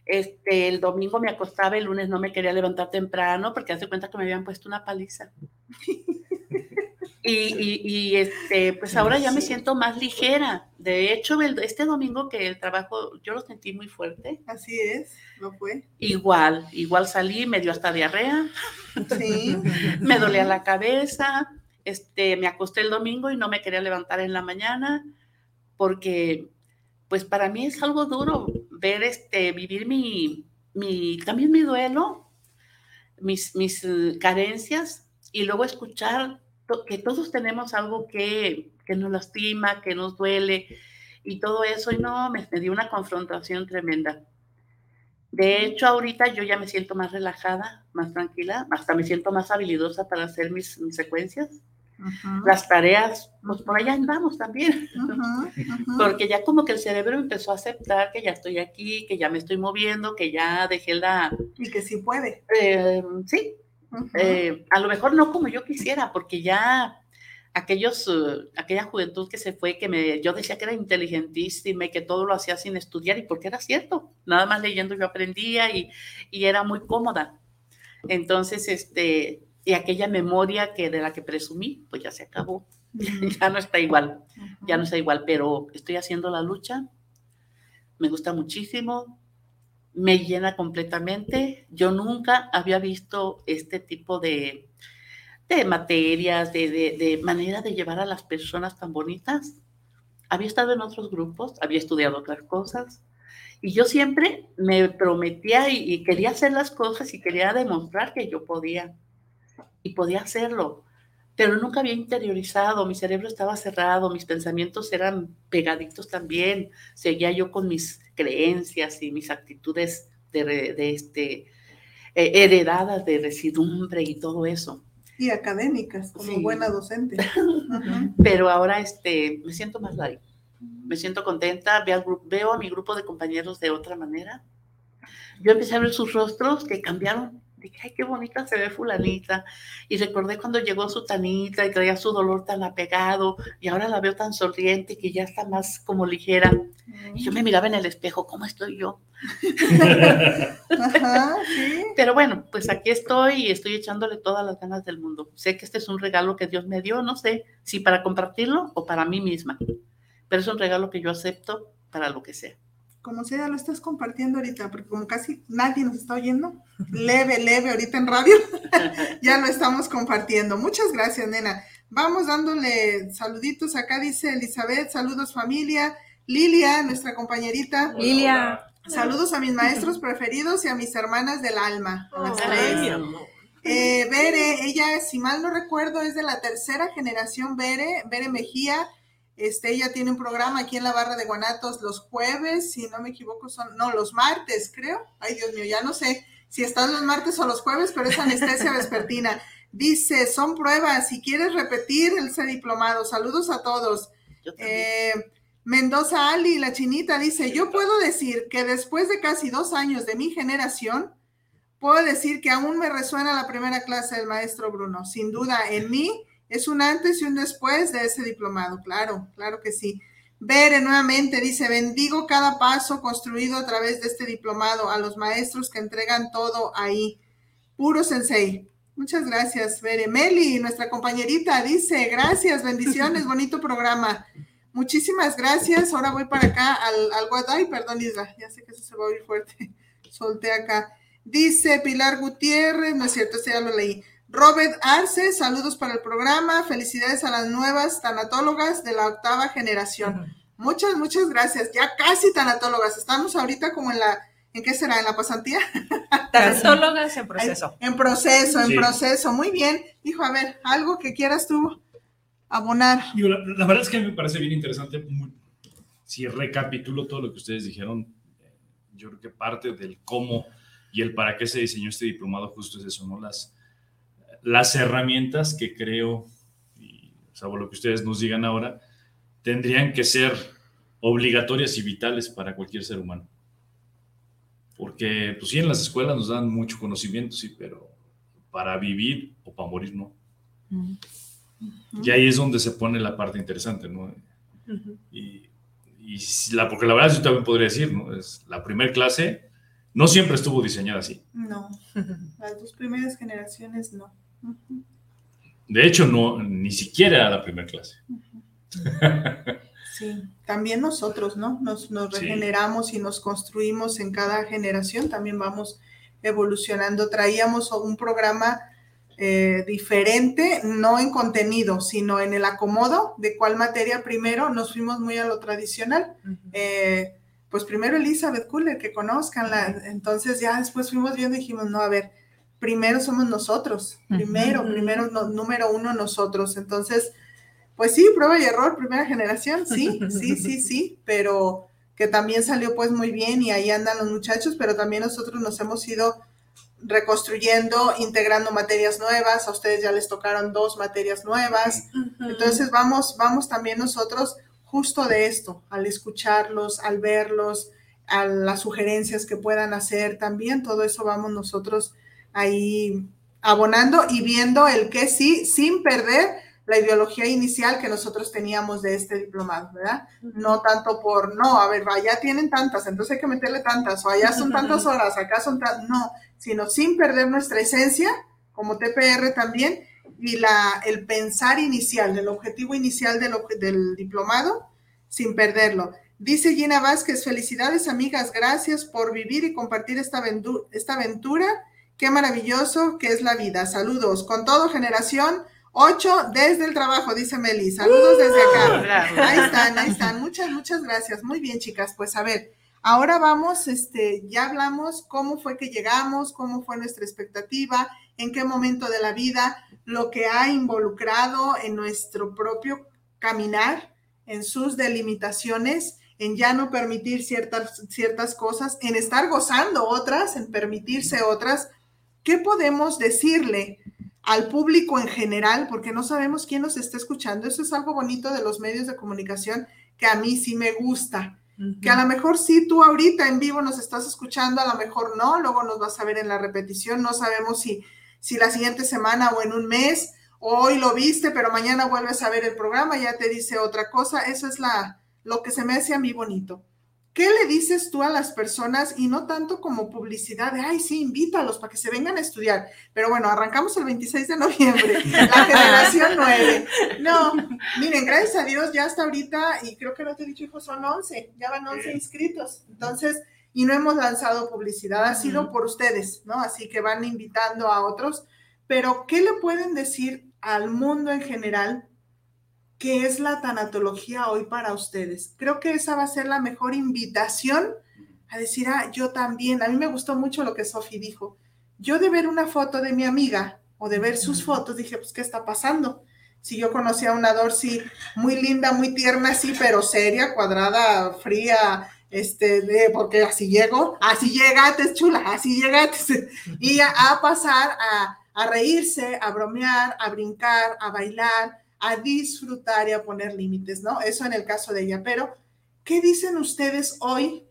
[SPEAKER 3] Este, el domingo me acostaba, el lunes no me quería levantar temprano porque hace cuenta que me habían puesto una paliza. y, este, pues ahora ya me siento más ligera. De hecho, este domingo que el trabajo, yo lo sentí muy fuerte.
[SPEAKER 1] Así es, ¿no fue?
[SPEAKER 3] Igual, igual salí, me dio hasta diarrea. Sí. me dolía la cabeza este, me acosté el domingo y no me quería levantar en la mañana porque, pues para mí es algo duro ver, este, vivir mi, también mi duelo, mis, eh, carencias y luego escuchar que todos tenemos algo que, nos lastima, que nos duele y todo eso. Y no, me, me dio una confrontación tremenda. De hecho, ahorita yo ya me siento más relajada, más tranquila, hasta me siento más habilidosa para hacer mis, mis secuencias. Las tareas, pues por allá andamos también, porque ya como que el cerebro empezó a aceptar que ya estoy aquí, que ya me estoy moviendo, que ya dejé la...
[SPEAKER 1] Y que sí puede.
[SPEAKER 3] Eh, sí, eh, a lo mejor no como yo quisiera, porque ya aquellos, uh, aquella juventud que se fue, que me, yo decía que era inteligentísima y que todo lo hacía sin estudiar, y porque era cierto, nada más leyendo yo aprendía y, y era muy cómoda. Entonces, este, y aquella memoria que de la que presumí, pues ya se acabó, ya no está igual, ya no está igual, pero estoy haciendo la lucha, me gusta muchísimo, me llena completamente, yo nunca había visto este tipo de, de materias, de, de, de, manera de llevar a las personas tan bonitas. Había estado en otros grupos, había estudiado otras cosas y yo siempre me prometía y, y quería hacer las cosas y quería demostrar que yo podía y podía hacerlo, pero nunca había interiorizado, mi cerebro estaba cerrado, mis pensamientos eran pegaditos también, seguía yo con mis creencias y mis actitudes de, de este, eh, heredadas de residumbre y todo eso
[SPEAKER 1] y académicas, como sí. buena docente.
[SPEAKER 3] Pero ahora este, me siento más light, me siento contenta, veo, veo a mi grupo de compañeros de otra manera. Yo empecé a ver sus rostros que cambiaron dije, ay, qué bonita se ve fulanita. Y recordé cuando llegó su tanita y traía su dolor tan apegado y ahora la veo tan sonriente que ya está más como ligera. Y yo me miraba en el espejo, ¿cómo estoy yo? Ajá, ¿sí? Pero bueno, pues aquí estoy y estoy echándole todas las ganas del mundo. Sé que este es un regalo que Dios me dio, no sé si para compartirlo o para mí misma, pero es un regalo que yo acepto para lo que sea
[SPEAKER 1] como sea, lo estás compartiendo ahorita, porque como casi nadie nos está oyendo, leve, leve, ahorita en radio, ya lo estamos compartiendo. Muchas gracias, nena. Vamos dándole saluditos. Acá dice Elizabeth, saludos familia. Lilia, nuestra compañerita.
[SPEAKER 5] Lilia.
[SPEAKER 1] Saludos a mis maestros preferidos y a mis hermanas del alma. Oh, eh, Bere, ella, si mal no recuerdo, es de la tercera generación Bere, Bere Mejía este, ella tiene un programa aquí en la barra de Guanatos los jueves, si no me equivoco, son, no, los martes, creo. Ay, Dios mío, ya no sé si están los martes o los jueves, pero es anestesia vespertina. Dice, son pruebas, si quieres repetir el ser diplomado, saludos a todos. Eh, Mendoza Ali, la chinita, dice, yo puedo decir que después de casi dos años de mi generación, puedo decir que aún me resuena la primera clase del maestro Bruno. Sin duda, en mí es un antes y un después de ese diplomado, claro, claro que sí. Bere nuevamente dice, bendigo cada paso construido a través de este diplomado, a los maestros que entregan todo ahí. Puro sensei. Muchas gracias, Bere. Meli, nuestra compañerita, dice, gracias, bendiciones, bonito programa. Muchísimas gracias. Ahora voy para acá al, al Guaday, perdón, Isra, ya sé que eso se va a oír fuerte. Solté acá. Dice Pilar Gutiérrez, no es cierto, ese ya lo leí. Robert Arce, saludos para el programa. Felicidades a las nuevas tanatólogas de la octava generación. Muchas, muchas gracias. Ya casi tanatólogas. Estamos ahorita como en la, ¿en qué será? ¿En la pasantía?
[SPEAKER 4] Tanatólogas en proceso.
[SPEAKER 1] En proceso, en proceso. Muy bien. Hijo, a ver, algo que quieras tú abonar.
[SPEAKER 2] La, la, verdad es que me parece bien interesante. Si recapitulo todo lo que ustedes dijeron, yo creo que parte del cómo y el para qué se diseñó este diplomado justo es eso, ¿no? Las las herramientas que creo, y salvo lo que ustedes nos digan ahora, tendrían que ser obligatorias y vitales para cualquier ser humano. Porque, pues sí, en las escuelas nos dan mucho conocimiento, sí, pero para vivir o para morir, no. Y ahí es donde se pone la parte interesante, ¿no? Y, y la, porque la verdad yo también podría decir, ¿no? Es la primera clase no siempre estuvo diseñada así.
[SPEAKER 1] No, las dos primeras generaciones no.
[SPEAKER 2] De hecho, no, ni siquiera la primera clase.
[SPEAKER 1] Sí, también nosotros, ¿no? Nos, nos regeneramos sí. y nos construimos en cada generación, también vamos evolucionando. Traíamos un programa eh, diferente, no en contenido, sino en el acomodo de cuál materia primero nos fuimos muy a lo tradicional. Uh -huh. eh, pues primero Elizabeth Kuller, que conozcanla. Entonces ya después fuimos viendo y dijimos, no, a ver, primero somos nosotros, primero, primero, número uno nosotros. Entonces, pues sí, prueba y error, primera generación, sí, sí, sí, sí, pero que también salió pues muy bien y ahí andan los muchachos, pero también nosotros nos hemos ido reconstruyendo, integrando materias nuevas, a ustedes ya les tocaron dos materias nuevas, entonces vamos, vamos también nosotros justo de esto, al escucharlos, al verlos, a las sugerencias que puedan hacer también, todo eso vamos nosotros ahí abonando y viendo el que sí, sin perder la ideología inicial que nosotros teníamos de este diplomado, ¿verdad? No tanto por, no, a ver, allá tienen tantas, entonces hay que meterle tantas, o allá son tantas horas, acá son tantas, no, sino sin perder nuestra esencia, como TPR también, y la, el pensar inicial, del objetivo inicial del, del diplomado, sin perderlo. Dice Gina Vázquez, felicidades amigas, gracias por vivir y compartir esta, esta aventura Qué maravilloso que es la vida. Saludos. Con todo, generación 8 desde el trabajo, dice Meli. Saludos desde acá. Ahí están, ahí están. Muchas, muchas gracias. Muy bien, chicas. Pues a ver, ahora vamos, este, ya hablamos cómo fue que llegamos, cómo fue nuestra expectativa, en qué momento de la vida, lo que ha involucrado en nuestro propio caminar, en sus delimitaciones en ya no permitir ciertas, ciertas cosas, en estar gozando otras, en permitirse otras, ¿Qué podemos decirle al público en general? Porque no sabemos quién nos está escuchando. Eso es algo bonito de los medios de comunicación que a mí sí me gusta. Que a lo mejor sí tú ahorita en vivo nos estás escuchando, a lo mejor no, luego nos vas a ver en la repetición, no sabemos si, si la siguiente semana o en un mes, hoy lo viste, pero mañana vuelves a ver el programa, ya te dice otra cosa. Eso es la, lo que se me hace a mí bonito. ¿Qué le dices tú a las personas y no tanto como publicidad de, ay, sí, invítalos para que se vengan a estudiar? Pero bueno, arrancamos el 26 de noviembre, la generación 9. No, miren, gracias a Dios ya hasta ahorita, y creo que no te he dicho, hijos, son 11, ya van 11 inscritos. Entonces, y no hemos lanzado publicidad, ha sido por ustedes, ¿no? Así que van invitando a otros. Pero, ¿qué le pueden decir al mundo en general qué es la tanatología hoy para ustedes. Creo que esa va a ser la mejor invitación a decir, ah, yo también. A mí me gustó mucho lo que Sofi dijo. Yo de ver una foto de mi amiga o de ver sus fotos, dije, pues, ¿qué está pasando? Si yo conocía a una Dorcy muy linda, muy tierna, sí, pero seria, cuadrada, fría, este, de, porque así llego, así llega, es chula, así llega, y a, a pasar a, a reírse, a bromear, a brincar, a bailar, a disfrutar y a poner límites, ¿no? Eso en el caso de ella. Pero, ¿qué dicen ustedes hoy?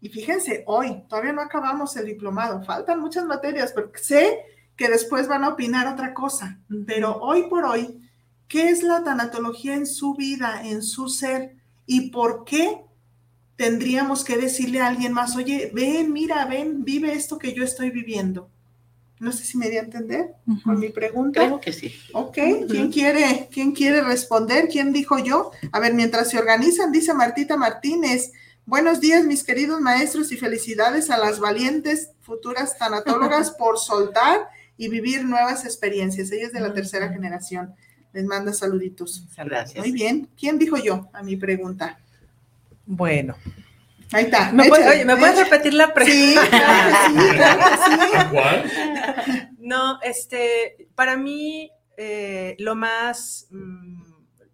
[SPEAKER 1] Y fíjense, hoy todavía no acabamos el diplomado, faltan muchas materias, pero sé que después van a opinar otra cosa. Pero hoy por hoy, ¿qué es la tanatología en su vida, en su ser? ¿Y por qué tendríamos que decirle a alguien más, oye, ven, mira, ven, vive esto que yo estoy viviendo? No sé si me di a entender con mi pregunta.
[SPEAKER 3] Creo que sí.
[SPEAKER 1] Ok, ¿quién, quiere, ¿quién quiere responder? ¿Quién dijo yo? A ver, mientras se organizan, dice Martita Martínez. Buenos días, mis queridos maestros, y felicidades a las valientes futuras tanatólogas por soltar y vivir nuevas experiencias. Ella es de la tercera generación. Les manda saluditos.
[SPEAKER 3] Gracias.
[SPEAKER 1] Muy bien. ¿Quién dijo yo a mi pregunta?
[SPEAKER 4] Bueno,
[SPEAKER 1] Ahí está.
[SPEAKER 4] ¿Me, oye, ¿me puedes repetir la pregunta?
[SPEAKER 1] Sí, claro
[SPEAKER 4] sí, No, este, para mí eh, lo más, mm,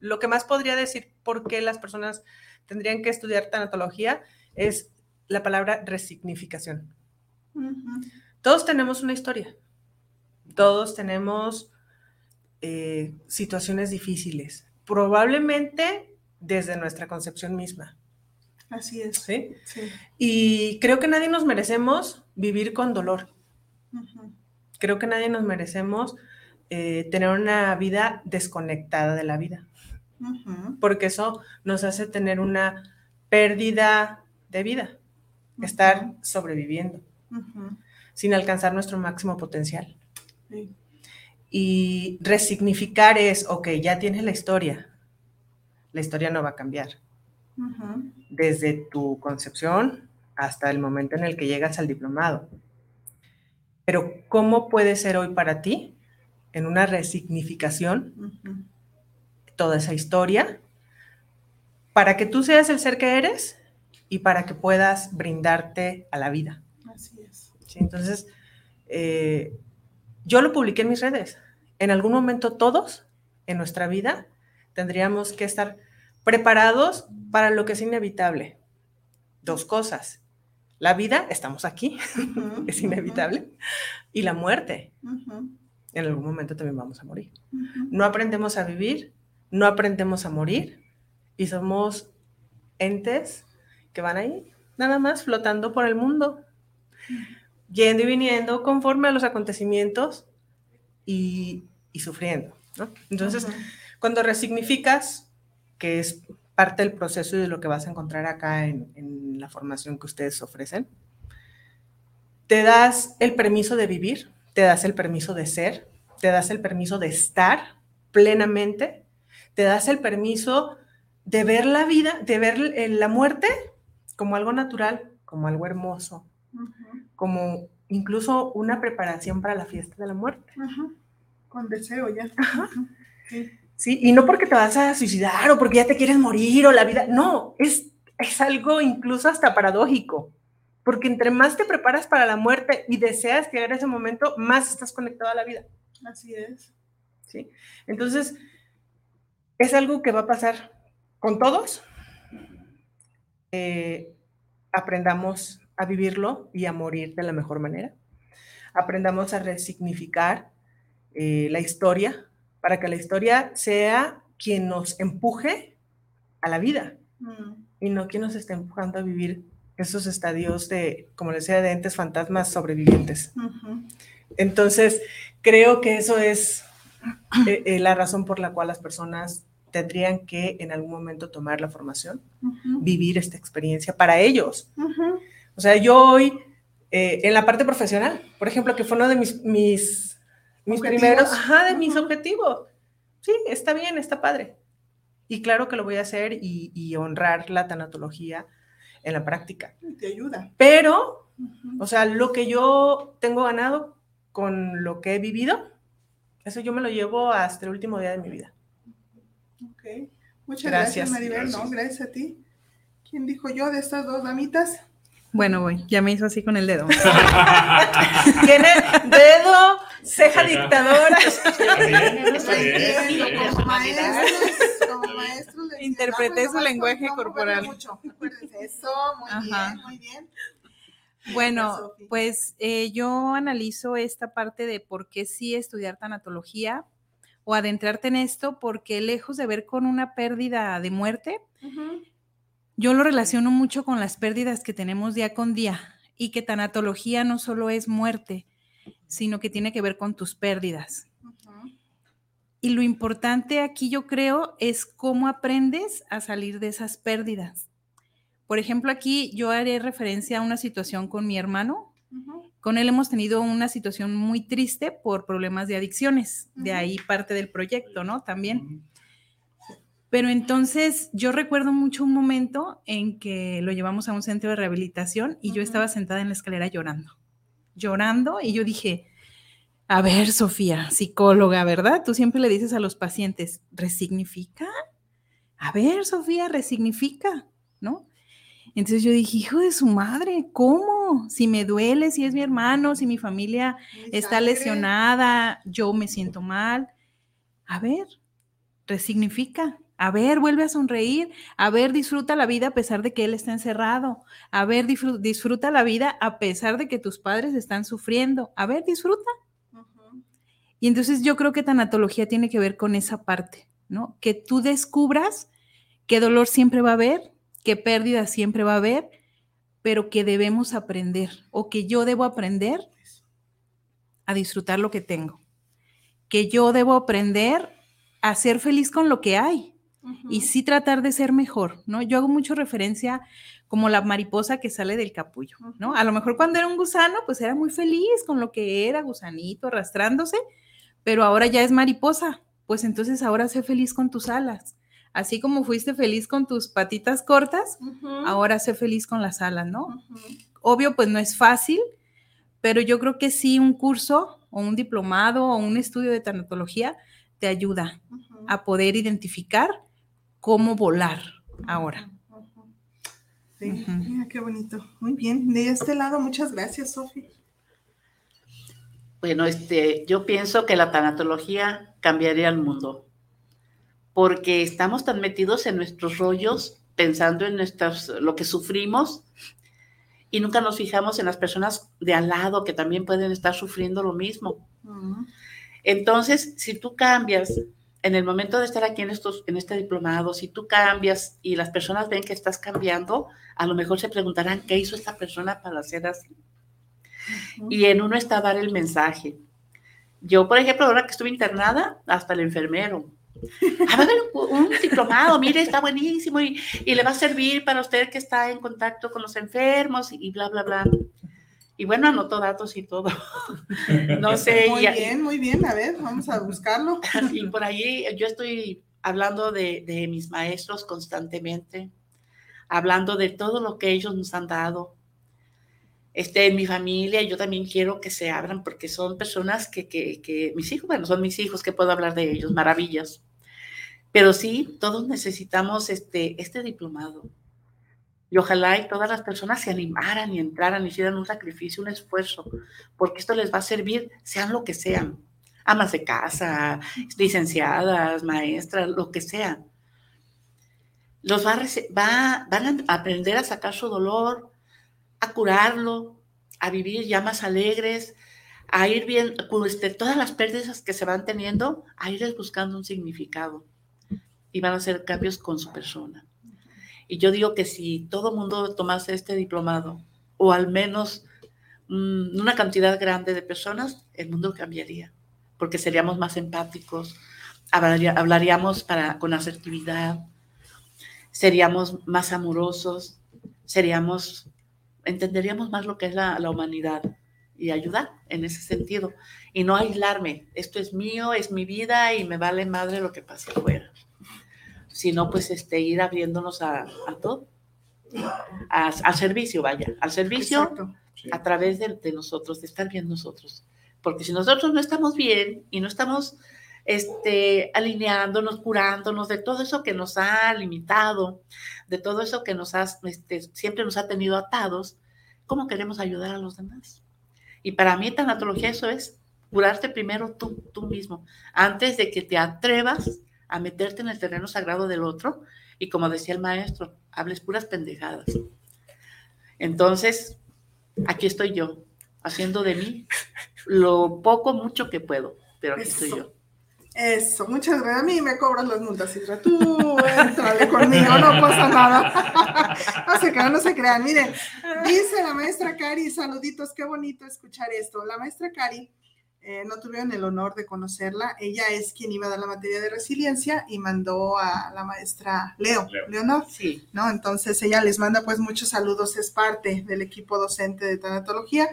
[SPEAKER 4] lo que más podría decir por qué las personas tendrían que estudiar tanatología es la palabra resignificación. Todos tenemos una historia. Todos tenemos eh, situaciones difíciles, probablemente desde nuestra concepción misma.
[SPEAKER 1] Así es.
[SPEAKER 4] ¿Sí? Y creo que nadie nos merecemos vivir con dolor. Creo que nadie nos merecemos eh, tener una vida desconectada de la vida. Porque eso nos hace tener una pérdida de vida, estar sobreviviendo, sin alcanzar nuestro máximo potencial. Y resignificar es, ok, ya tienes la historia, la historia no va a cambiar desde tu concepción hasta el momento en el que llegas al diplomado. Pero ¿cómo puede ser hoy para ti, en una resignificación, toda esa historia, para que tú seas el ser que eres y para que puedas brindarte a la vida.
[SPEAKER 1] Así es.
[SPEAKER 4] Entonces, eh, yo lo publiqué en mis redes. En algún momento todos en nuestra vida tendríamos que estar preparados para lo que es inevitable. Dos cosas. La vida, estamos aquí, es inevitable, y la muerte. En algún momento también vamos a morir. No aprendemos a vivir, no aprendemos a morir, y somos entes que van ahí, nada más flotando por el mundo, yendo y viniendo conforme a los acontecimientos y, sufriendo. Entonces, cuando resignificas, que es parte del proceso y de lo que vas a encontrar acá en, en la formación que ustedes ofrecen, te das el permiso de vivir, te das el permiso de ser, te das el permiso de estar plenamente, te das el permiso de ver la vida, de ver la muerte como algo natural, como algo hermoso, como incluso una preparación para la fiesta de la muerte.
[SPEAKER 1] Con deseo ya.
[SPEAKER 4] Sí. Y no porque te vas a suicidar o porque ya te quieres morir o la vida, no, es, es algo incluso hasta paradójico, porque entre más te preparas para la muerte y deseas llegar a ese momento, más estás conectado a la vida.
[SPEAKER 1] Así es.
[SPEAKER 4] Sí, entonces es algo que va a pasar con todos. Eh, aprendamos a vivirlo y a morir de la mejor manera. Aprendamos a resignificar eh, la historia para que la historia sea quien nos empuje a la vida mm. y no quien nos esté empujando a vivir esos estadios de, como decía, de entes fantasmas sobrevivientes. Entonces, creo que eso es eh, la razón por la cual las personas tendrían que en algún momento tomar la formación, vivir esta experiencia para ellos. O sea, yo hoy, eh, en la parte profesional, por ejemplo, que fue uno de mis, mis, mis primeros, ajá, de mis objetivos. Sí, está bien, está padre. Y claro que lo voy a hacer y, y honrar la tanatología en la práctica.
[SPEAKER 1] Te ayuda.
[SPEAKER 4] Pero, o sea, lo que yo tengo ganado con lo que he vivido, eso yo me lo llevo hasta el último día de mi vida.
[SPEAKER 1] Ok. Muchas gracias, Maribel. No, gracias a ti. ¿Quién dijo yo de estas dos damitas?
[SPEAKER 5] Bueno, voy. Ya me hizo así con el dedo.
[SPEAKER 4] Tiene dedo, ceja dictadora.
[SPEAKER 1] Como maestros, como maestros.
[SPEAKER 5] Interpreté su lenguaje corporal.
[SPEAKER 1] Mucho. Eso, muy bien, muy bien.
[SPEAKER 5] Bueno, pues eh, yo analizo esta parte de por qué sí estudiar tanatología, o adentrarte en esto porque lejos de ver con una pérdida de muerte, yo lo relaciono mucho con las pérdidas que tenemos día con día y que tanatología no solo es muerte, sino que tiene que ver con tus pérdidas. Y lo importante aquí yo creo es cómo aprendes a salir de esas pérdidas. Por ejemplo, aquí yo haré referencia a una situación con mi hermano con él hemos tenido una situación muy triste por problemas de adicciones, de ahí parte del proyecto, ¿no? También. Pero entonces yo recuerdo mucho un momento en que lo llevamos a un centro de rehabilitación y yo estaba sentada en la escalera llorando, llorando y yo dije, a ver, Sofía, psicóloga, ¿verdad? Tú siempre le dices a los pacientes, resignifica. A ver, Sofía, resignifica, ¿no? Entonces yo dije, hijo de su madre, ¿cómo? Si me duele, si es mi hermano, si mi familia está lesionada, yo me siento mal. A ver, resignifica. A ver, vuelve a sonreír. A ver, disfruta la vida a pesar de que él está encerrado. A ver, disfruta la vida a pesar de que tus padres están sufriendo. A ver, disfruta. Y entonces yo creo que tanatología tiene que ver con esa parte, ¿no? Que tú descubras qué dolor siempre va a haber, qué pérdida siempre va a haber, pero que debemos aprender o que yo debo aprender a disfrutar lo que tengo, que yo debo aprender a ser feliz con lo que hay y sí tratar de ser mejor, ¿no? Yo hago mucho referencia como la mariposa que sale del capullo, ¿no? A lo mejor cuando era un gusano, pues era muy feliz con lo que era, gusanito, arrastrándose, pero ahora ya es mariposa, pues entonces ahora sé feliz con tus alas así como fuiste feliz con tus patitas cortas, ahora sé feliz con las alas, ¿no? Obvio, pues no es fácil, pero yo creo que sí un curso o un diplomado o un estudio de tanatología te ayuda a poder identificar cómo volar ahora.
[SPEAKER 1] Sí, mira qué bonito. Muy bien. De este lado, muchas gracias, Sofía.
[SPEAKER 3] Bueno, este, yo pienso que la tanatología cambiaría el mundo, porque estamos tan metidos en nuestros rollos, pensando en nuestras, lo que sufrimos, y nunca nos fijamos en las personas de al lado que también pueden estar sufriendo lo mismo. Entonces, si tú cambias en el momento de estar aquí en, estos, en este diplomado, si tú cambias y las personas ven que estás cambiando, a lo mejor se preguntarán qué hizo esta persona para hacer así. Y en uno está dar el mensaje. Yo, por ejemplo, ahora que estuve internada, hasta el enfermero. A ver, un, diplomado, mire, está buenísimo y, y, le va a servir para usted que está en contacto con los enfermos y bla, bla, bla. Y bueno, anotó datos y todo.
[SPEAKER 1] No sé. Muy bien, muy bien. A ver, vamos a buscarlo.
[SPEAKER 3] Y por ahí yo estoy hablando de, de mis maestros constantemente, hablando de todo lo que ellos nos han dado, este, en mi familia, yo también quiero que se abran porque son personas que, que, que, mis hijos, bueno, son mis hijos que puedo hablar de ellos, maravillas. Pero sí, todos necesitamos este, este diplomado. Y ojalá y todas las personas se animaran y entraran, hicieran un sacrificio, un esfuerzo, porque esto les va a servir, sean lo que sean, amas de casa, licenciadas, maestras, lo que sean. Los va va, van a aprender a sacar su dolor, a curarlo, a vivir ya más alegres, a ir bien, este, todas las pérdidas que se van teniendo, a ir buscando un significado y van a hacer cambios con su persona. Y yo digo que si todo mundo tomase este diplomado, o al menos mm, una cantidad grande de personas, el mundo cambiaría, porque seríamos más empáticos, hablaríamos para, con asertividad, seríamos más amorosos, seríamos entenderíamos más lo que es la, humanidad y ayudar en ese sentido y no aislarme. Esto es mío, es mi vida y me vale madre lo que pase afuera. Sino pues este, ir abriéndonos a, todo, al servicio, vaya, al servicio a través de, de, nosotros, de estar bien nosotros. Porque si nosotros no estamos bien y no estamos este, alineándonos, curándonos de todo eso que nos ha limitado, de todo eso que nos ha, este, siempre nos ha tenido atados, ¿cómo queremos ayudar a los demás? Y para mí, tanatología eso es curarte primero tú, tú mismo, antes de que te atrevas a meterte en el terreno sagrado del otro y como decía el maestro, hables puras pendejadas. Entonces, aquí estoy yo, haciendo de mí lo poco, mucho que puedo, pero aquí estoy yo.
[SPEAKER 1] Eso, muchas gracias. A mí me cobras las multas, y Tú entrale conmigo, no pasa nada. no se crean, no se crean. Miren, dice la maestra Cari, saluditos, qué bonito escuchar esto. La maestra Cari, eh, no tuvieron el honor de conocerla. Ella es quien iba a dar la materia de resiliencia y mandó a la maestra Leo, Leonor. Sí. ¿No? Entonces ella les manda pues muchos saludos, es parte del equipo docente de tanatología.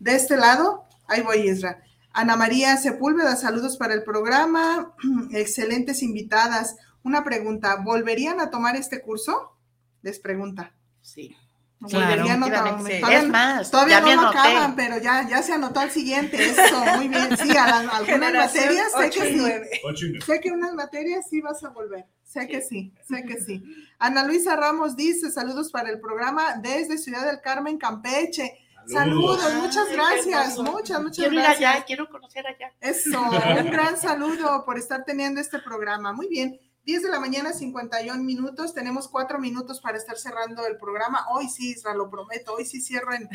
[SPEAKER 1] De este lado, ahí voy, Israel. Ana María Sepúlveda, saludos para el programa. Excelentes invitadas. Una pregunta, ¿volverían a tomar este curso? Les pregunta.
[SPEAKER 3] Sí.
[SPEAKER 1] Volverían a tomar. Es más, todavía no lo acaban, pero ya, ya se anotó al siguiente. Eso, muy bien. Sí, a algunas materias sé que sí. Sé que unas materias sí vas a volver. Sé que sí, sé que sí. Ana Luisa Ramos dice, saludos para el programa desde Ciudad del Carmen, Campeche. Saludos, muchas gracias, muchas, muchas
[SPEAKER 3] quiero
[SPEAKER 1] gracias.
[SPEAKER 3] Ir allá, quiero conocer allá.
[SPEAKER 1] Eso, un gran saludo por estar teniendo este programa. Muy bien, 10 de la mañana, 51 minutos. Tenemos cuatro minutos para estar cerrando el programa. Hoy sí, Isra, lo prometo, hoy sí cierro en,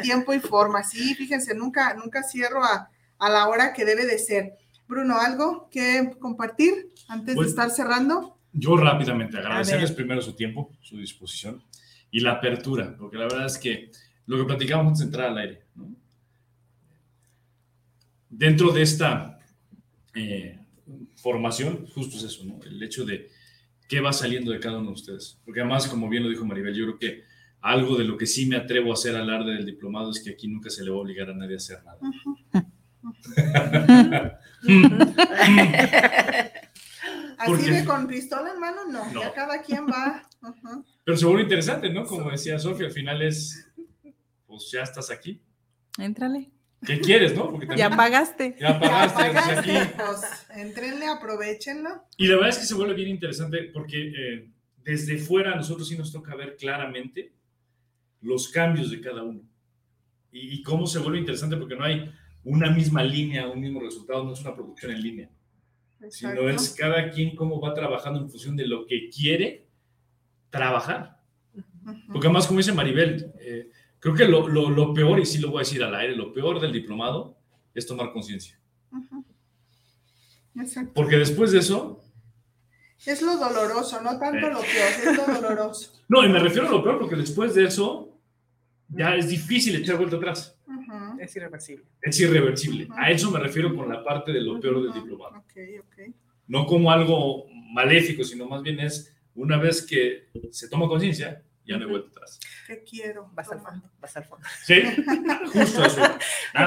[SPEAKER 1] tiempo y forma. Sí, fíjense, nunca, nunca cierro a, la hora que debe de ser. Bruno, ¿algo que compartir antes de estar cerrando?
[SPEAKER 2] Yo rápidamente agradecerles primero su tiempo, su disposición y la apertura, porque la verdad es que lo que platicábamos antes de entrar al aire. Dentro de esta eh, formación, justo es eso, ¿no? el hecho de qué va saliendo de cada uno de ustedes. Porque además, como bien lo dijo Maribel, yo creo que algo de lo que sí me atrevo a hacer alarde del diplomado es que aquí nunca se le va a obligar a nadie a hacer nada.
[SPEAKER 1] Así de con pistola en mano, no, ya cada quien va.
[SPEAKER 2] Pero se vuelve interesante, ¿no? Como decía Sofía, al final es pues ya estás aquí.
[SPEAKER 5] Éntrale.
[SPEAKER 2] ¿Qué quieres, no?
[SPEAKER 5] ya pagaste.
[SPEAKER 2] Ya pagaste. Ya aquí.
[SPEAKER 1] Pues, entrenle, aprovechenlo.
[SPEAKER 2] Y la verdad es que se vuelve bien interesante porque eh, desde fuera a nosotros sí nos toca ver claramente los cambios de cada uno. Y, cómo se vuelve interesante porque no hay una misma línea, un mismo resultado, no es una producción en línea, sino es cada quien cómo va trabajando en función de lo que quiere trabajar. Porque además, como dice Maribel, eh, creo que lo, lo, peor, y sí lo voy a decir al aire, lo peor del diplomado es tomar conciencia. Porque después de eso...
[SPEAKER 1] Es lo doloroso, no tanto lo peor, es lo doloroso.
[SPEAKER 2] No, y me refiero a lo peor porque después de eso ya es difícil echar vuelta atrás.
[SPEAKER 4] Es irreversible.
[SPEAKER 2] Es irreversible. A eso me refiero con la parte de lo peor del diplomado. No como algo maléfico, sino más bien es una vez que se toma conciencia, ya no hay vuelta atrás.
[SPEAKER 1] ¿Qué quiero?
[SPEAKER 4] Vas al fondo, vas al fondo.
[SPEAKER 2] Sí, justo eso.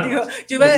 [SPEAKER 4] yo, iba,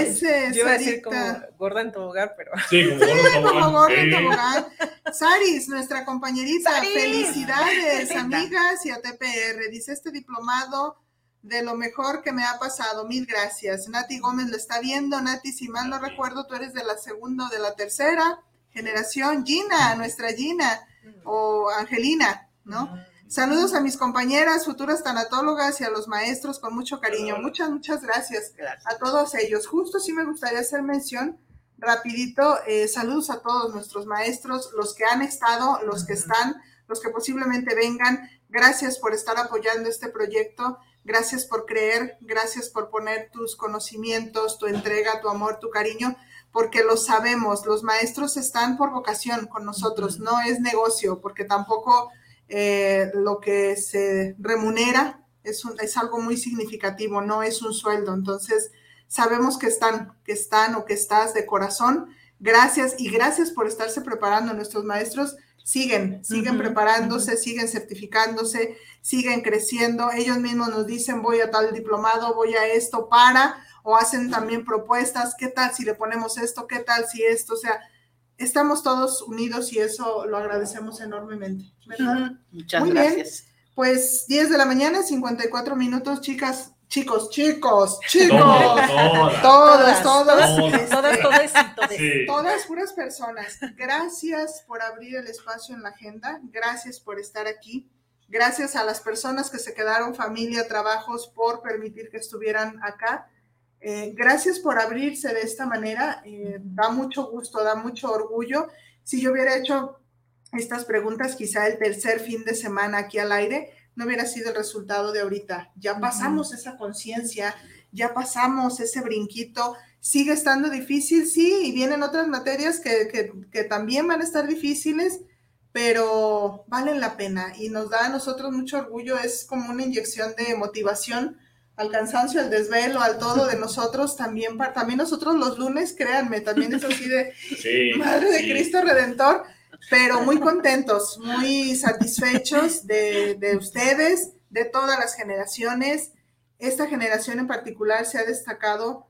[SPEAKER 4] yo, a decir como gorda en tobogán, pero...
[SPEAKER 2] Sí, como gorda en tobogán.
[SPEAKER 1] como gorda en tobogán. Saris, nuestra compañerita, felicidades, amigas y a TPR. Dice este diplomado de lo mejor que me ha pasado. Mil gracias. Nati Gómez lo está viendo. Nati, si mal no recuerdo, tú eres de la segunda o de la tercera generación. Gina, nuestra Gina o Angelina, ¿no? Saludos a mis compañeras, futuras tanatólogas y a los maestros con mucho cariño. Muchas, muchas gracias, a todos ellos. Justo sí me gustaría hacer mención rapidito. Eh, saludos a todos nuestros maestros, los que han estado, los que están, los que posiblemente vengan. Gracias por estar apoyando este proyecto. Gracias por creer, gracias por poner tus conocimientos, tu entrega, tu amor, tu cariño, porque lo sabemos, los maestros están por vocación con nosotros, no es negocio, porque tampoco eh, lo que se remunera es, es algo muy significativo, no es un sueldo. Entonces, sabemos que están, que están o que estás de corazón. Gracias y gracias por estarse preparando nuestros maestros siguen, siguen preparándose, siguen certificándose, siguen creciendo. Ellos mismos nos dicen, voy a tal diplomado, voy a esto para, o hacen también propuestas, ¿qué tal si le ponemos esto? ¿Qué tal si esto? O sea, estamos todos unidos y eso lo agradecemos enormemente.
[SPEAKER 3] Muchas gracias.
[SPEAKER 1] Pues 10 de la mañana, 54 minutos, chicas, chicos, chicos, chicos,
[SPEAKER 2] todas,
[SPEAKER 1] todas, todas,
[SPEAKER 4] todas, todas,
[SPEAKER 1] todas, puras personas. Gracias por abrir el espacio en la agenda, gracias por estar aquí, gracias a las personas que se quedaron, familia, trabajos, por permitir que estuvieran acá. Eh, gracias por abrirse de esta manera, eh, da mucho gusto, da mucho orgullo. Si yo hubiera hecho estas preguntas quizá el tercer fin de semana aquí al aire, no hubiera sido el resultado de ahorita. Ya pasamos esa conciencia, ya pasamos ese brinquito. Sigue estando difícil, sí, y vienen otras materias que, que, también van a estar difíciles, pero valen la pena y nos da a nosotros mucho orgullo. Es como una inyección de motivación al cansancio, al desvelo, al todo de nosotros, también, también nosotros los lunes, créanme, también es así de Madre de Cristo Redentor, pero muy contentos, muy satisfechos de, de, ustedes, de todas las generaciones. Esta generación en particular se ha destacado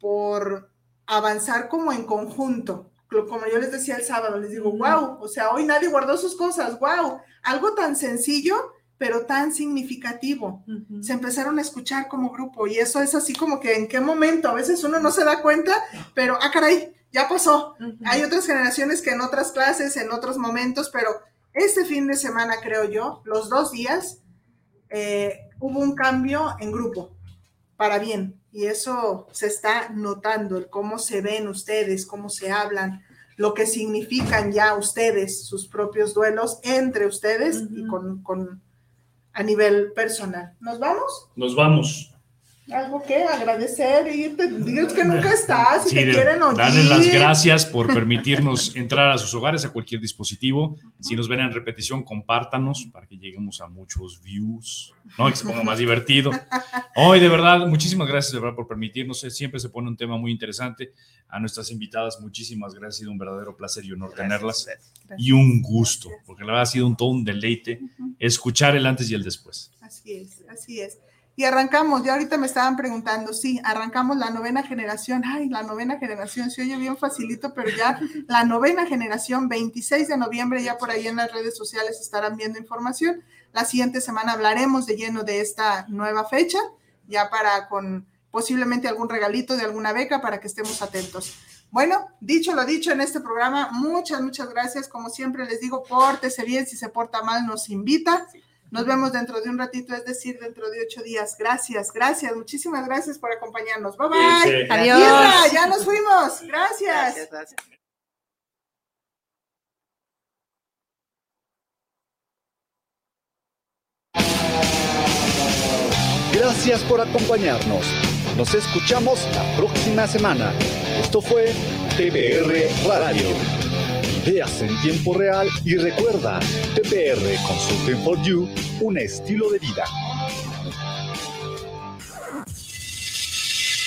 [SPEAKER 1] por avanzar como en conjunto. Como yo les decía el sábado, les digo, wow, o sea, hoy nadie guardó sus cosas, wow, algo tan sencillo, pero tan significativo. Se empezaron a escuchar como grupo y eso es así como que en qué momento, a veces uno no se da cuenta, pero, ah, caray, ya pasó. Hay otras generaciones que en otras clases, en otros momentos, pero este fin de semana, creo yo, los dos días, eh, hubo un cambio en grupo, para bien. Y eso se está notando, el cómo se ven ustedes, cómo se hablan, lo que significan ya ustedes, sus propios duelos entre ustedes y con, con, a nivel personal. ¿Nos vamos?
[SPEAKER 2] Nos vamos
[SPEAKER 1] algo que agradecer, irte, digas que nunca estás y te quieren oír.
[SPEAKER 2] Darle las gracias por permitirnos entrar a sus hogares, a cualquier dispositivo. Si nos ven en repetición, compártanos para que lleguemos a muchos views, ¿no? que se ponga más divertido. Hoy, de verdad, muchísimas gracias de verdad por permitirnos. Siempre se pone un tema muy interesante. A nuestras invitadas, muchísimas gracias. Ha sido un verdadero placer y honor tenerlas. Y un gusto, porque la verdad ha sido un todo un deleite escuchar el antes y el después.
[SPEAKER 1] Así es, así es. Y arrancamos, ya ahorita me estaban preguntando, sí, arrancamos la novena generación. Ay, la novena generación, se oye bien facilito, pero ya la novena generación, 26 de noviembre, ya por ahí en las redes sociales estarán viendo información. La siguiente semana hablaremos de lleno de esta nueva fecha, ya para con posiblemente algún regalito de alguna beca para que estemos atentos. Bueno, dicho lo dicho en este programa, muchas, muchas gracias. Como siempre les digo, pórtese bien, si se porta mal nos invita Nos vemos dentro de un ratito, es decir, dentro de ocho días. Gracias, gracias, muchísimas gracias por acompañarnos. Bye bye.
[SPEAKER 5] Adiós.
[SPEAKER 1] ya nos fuimos. gracias. gracias.
[SPEAKER 6] Gracias por acompañarnos. Nos escuchamos la próxima semana. Esto fue TBR Radio. Ideas en tiempo real y recuerda, TBR Consulting for You, un estilo de vida.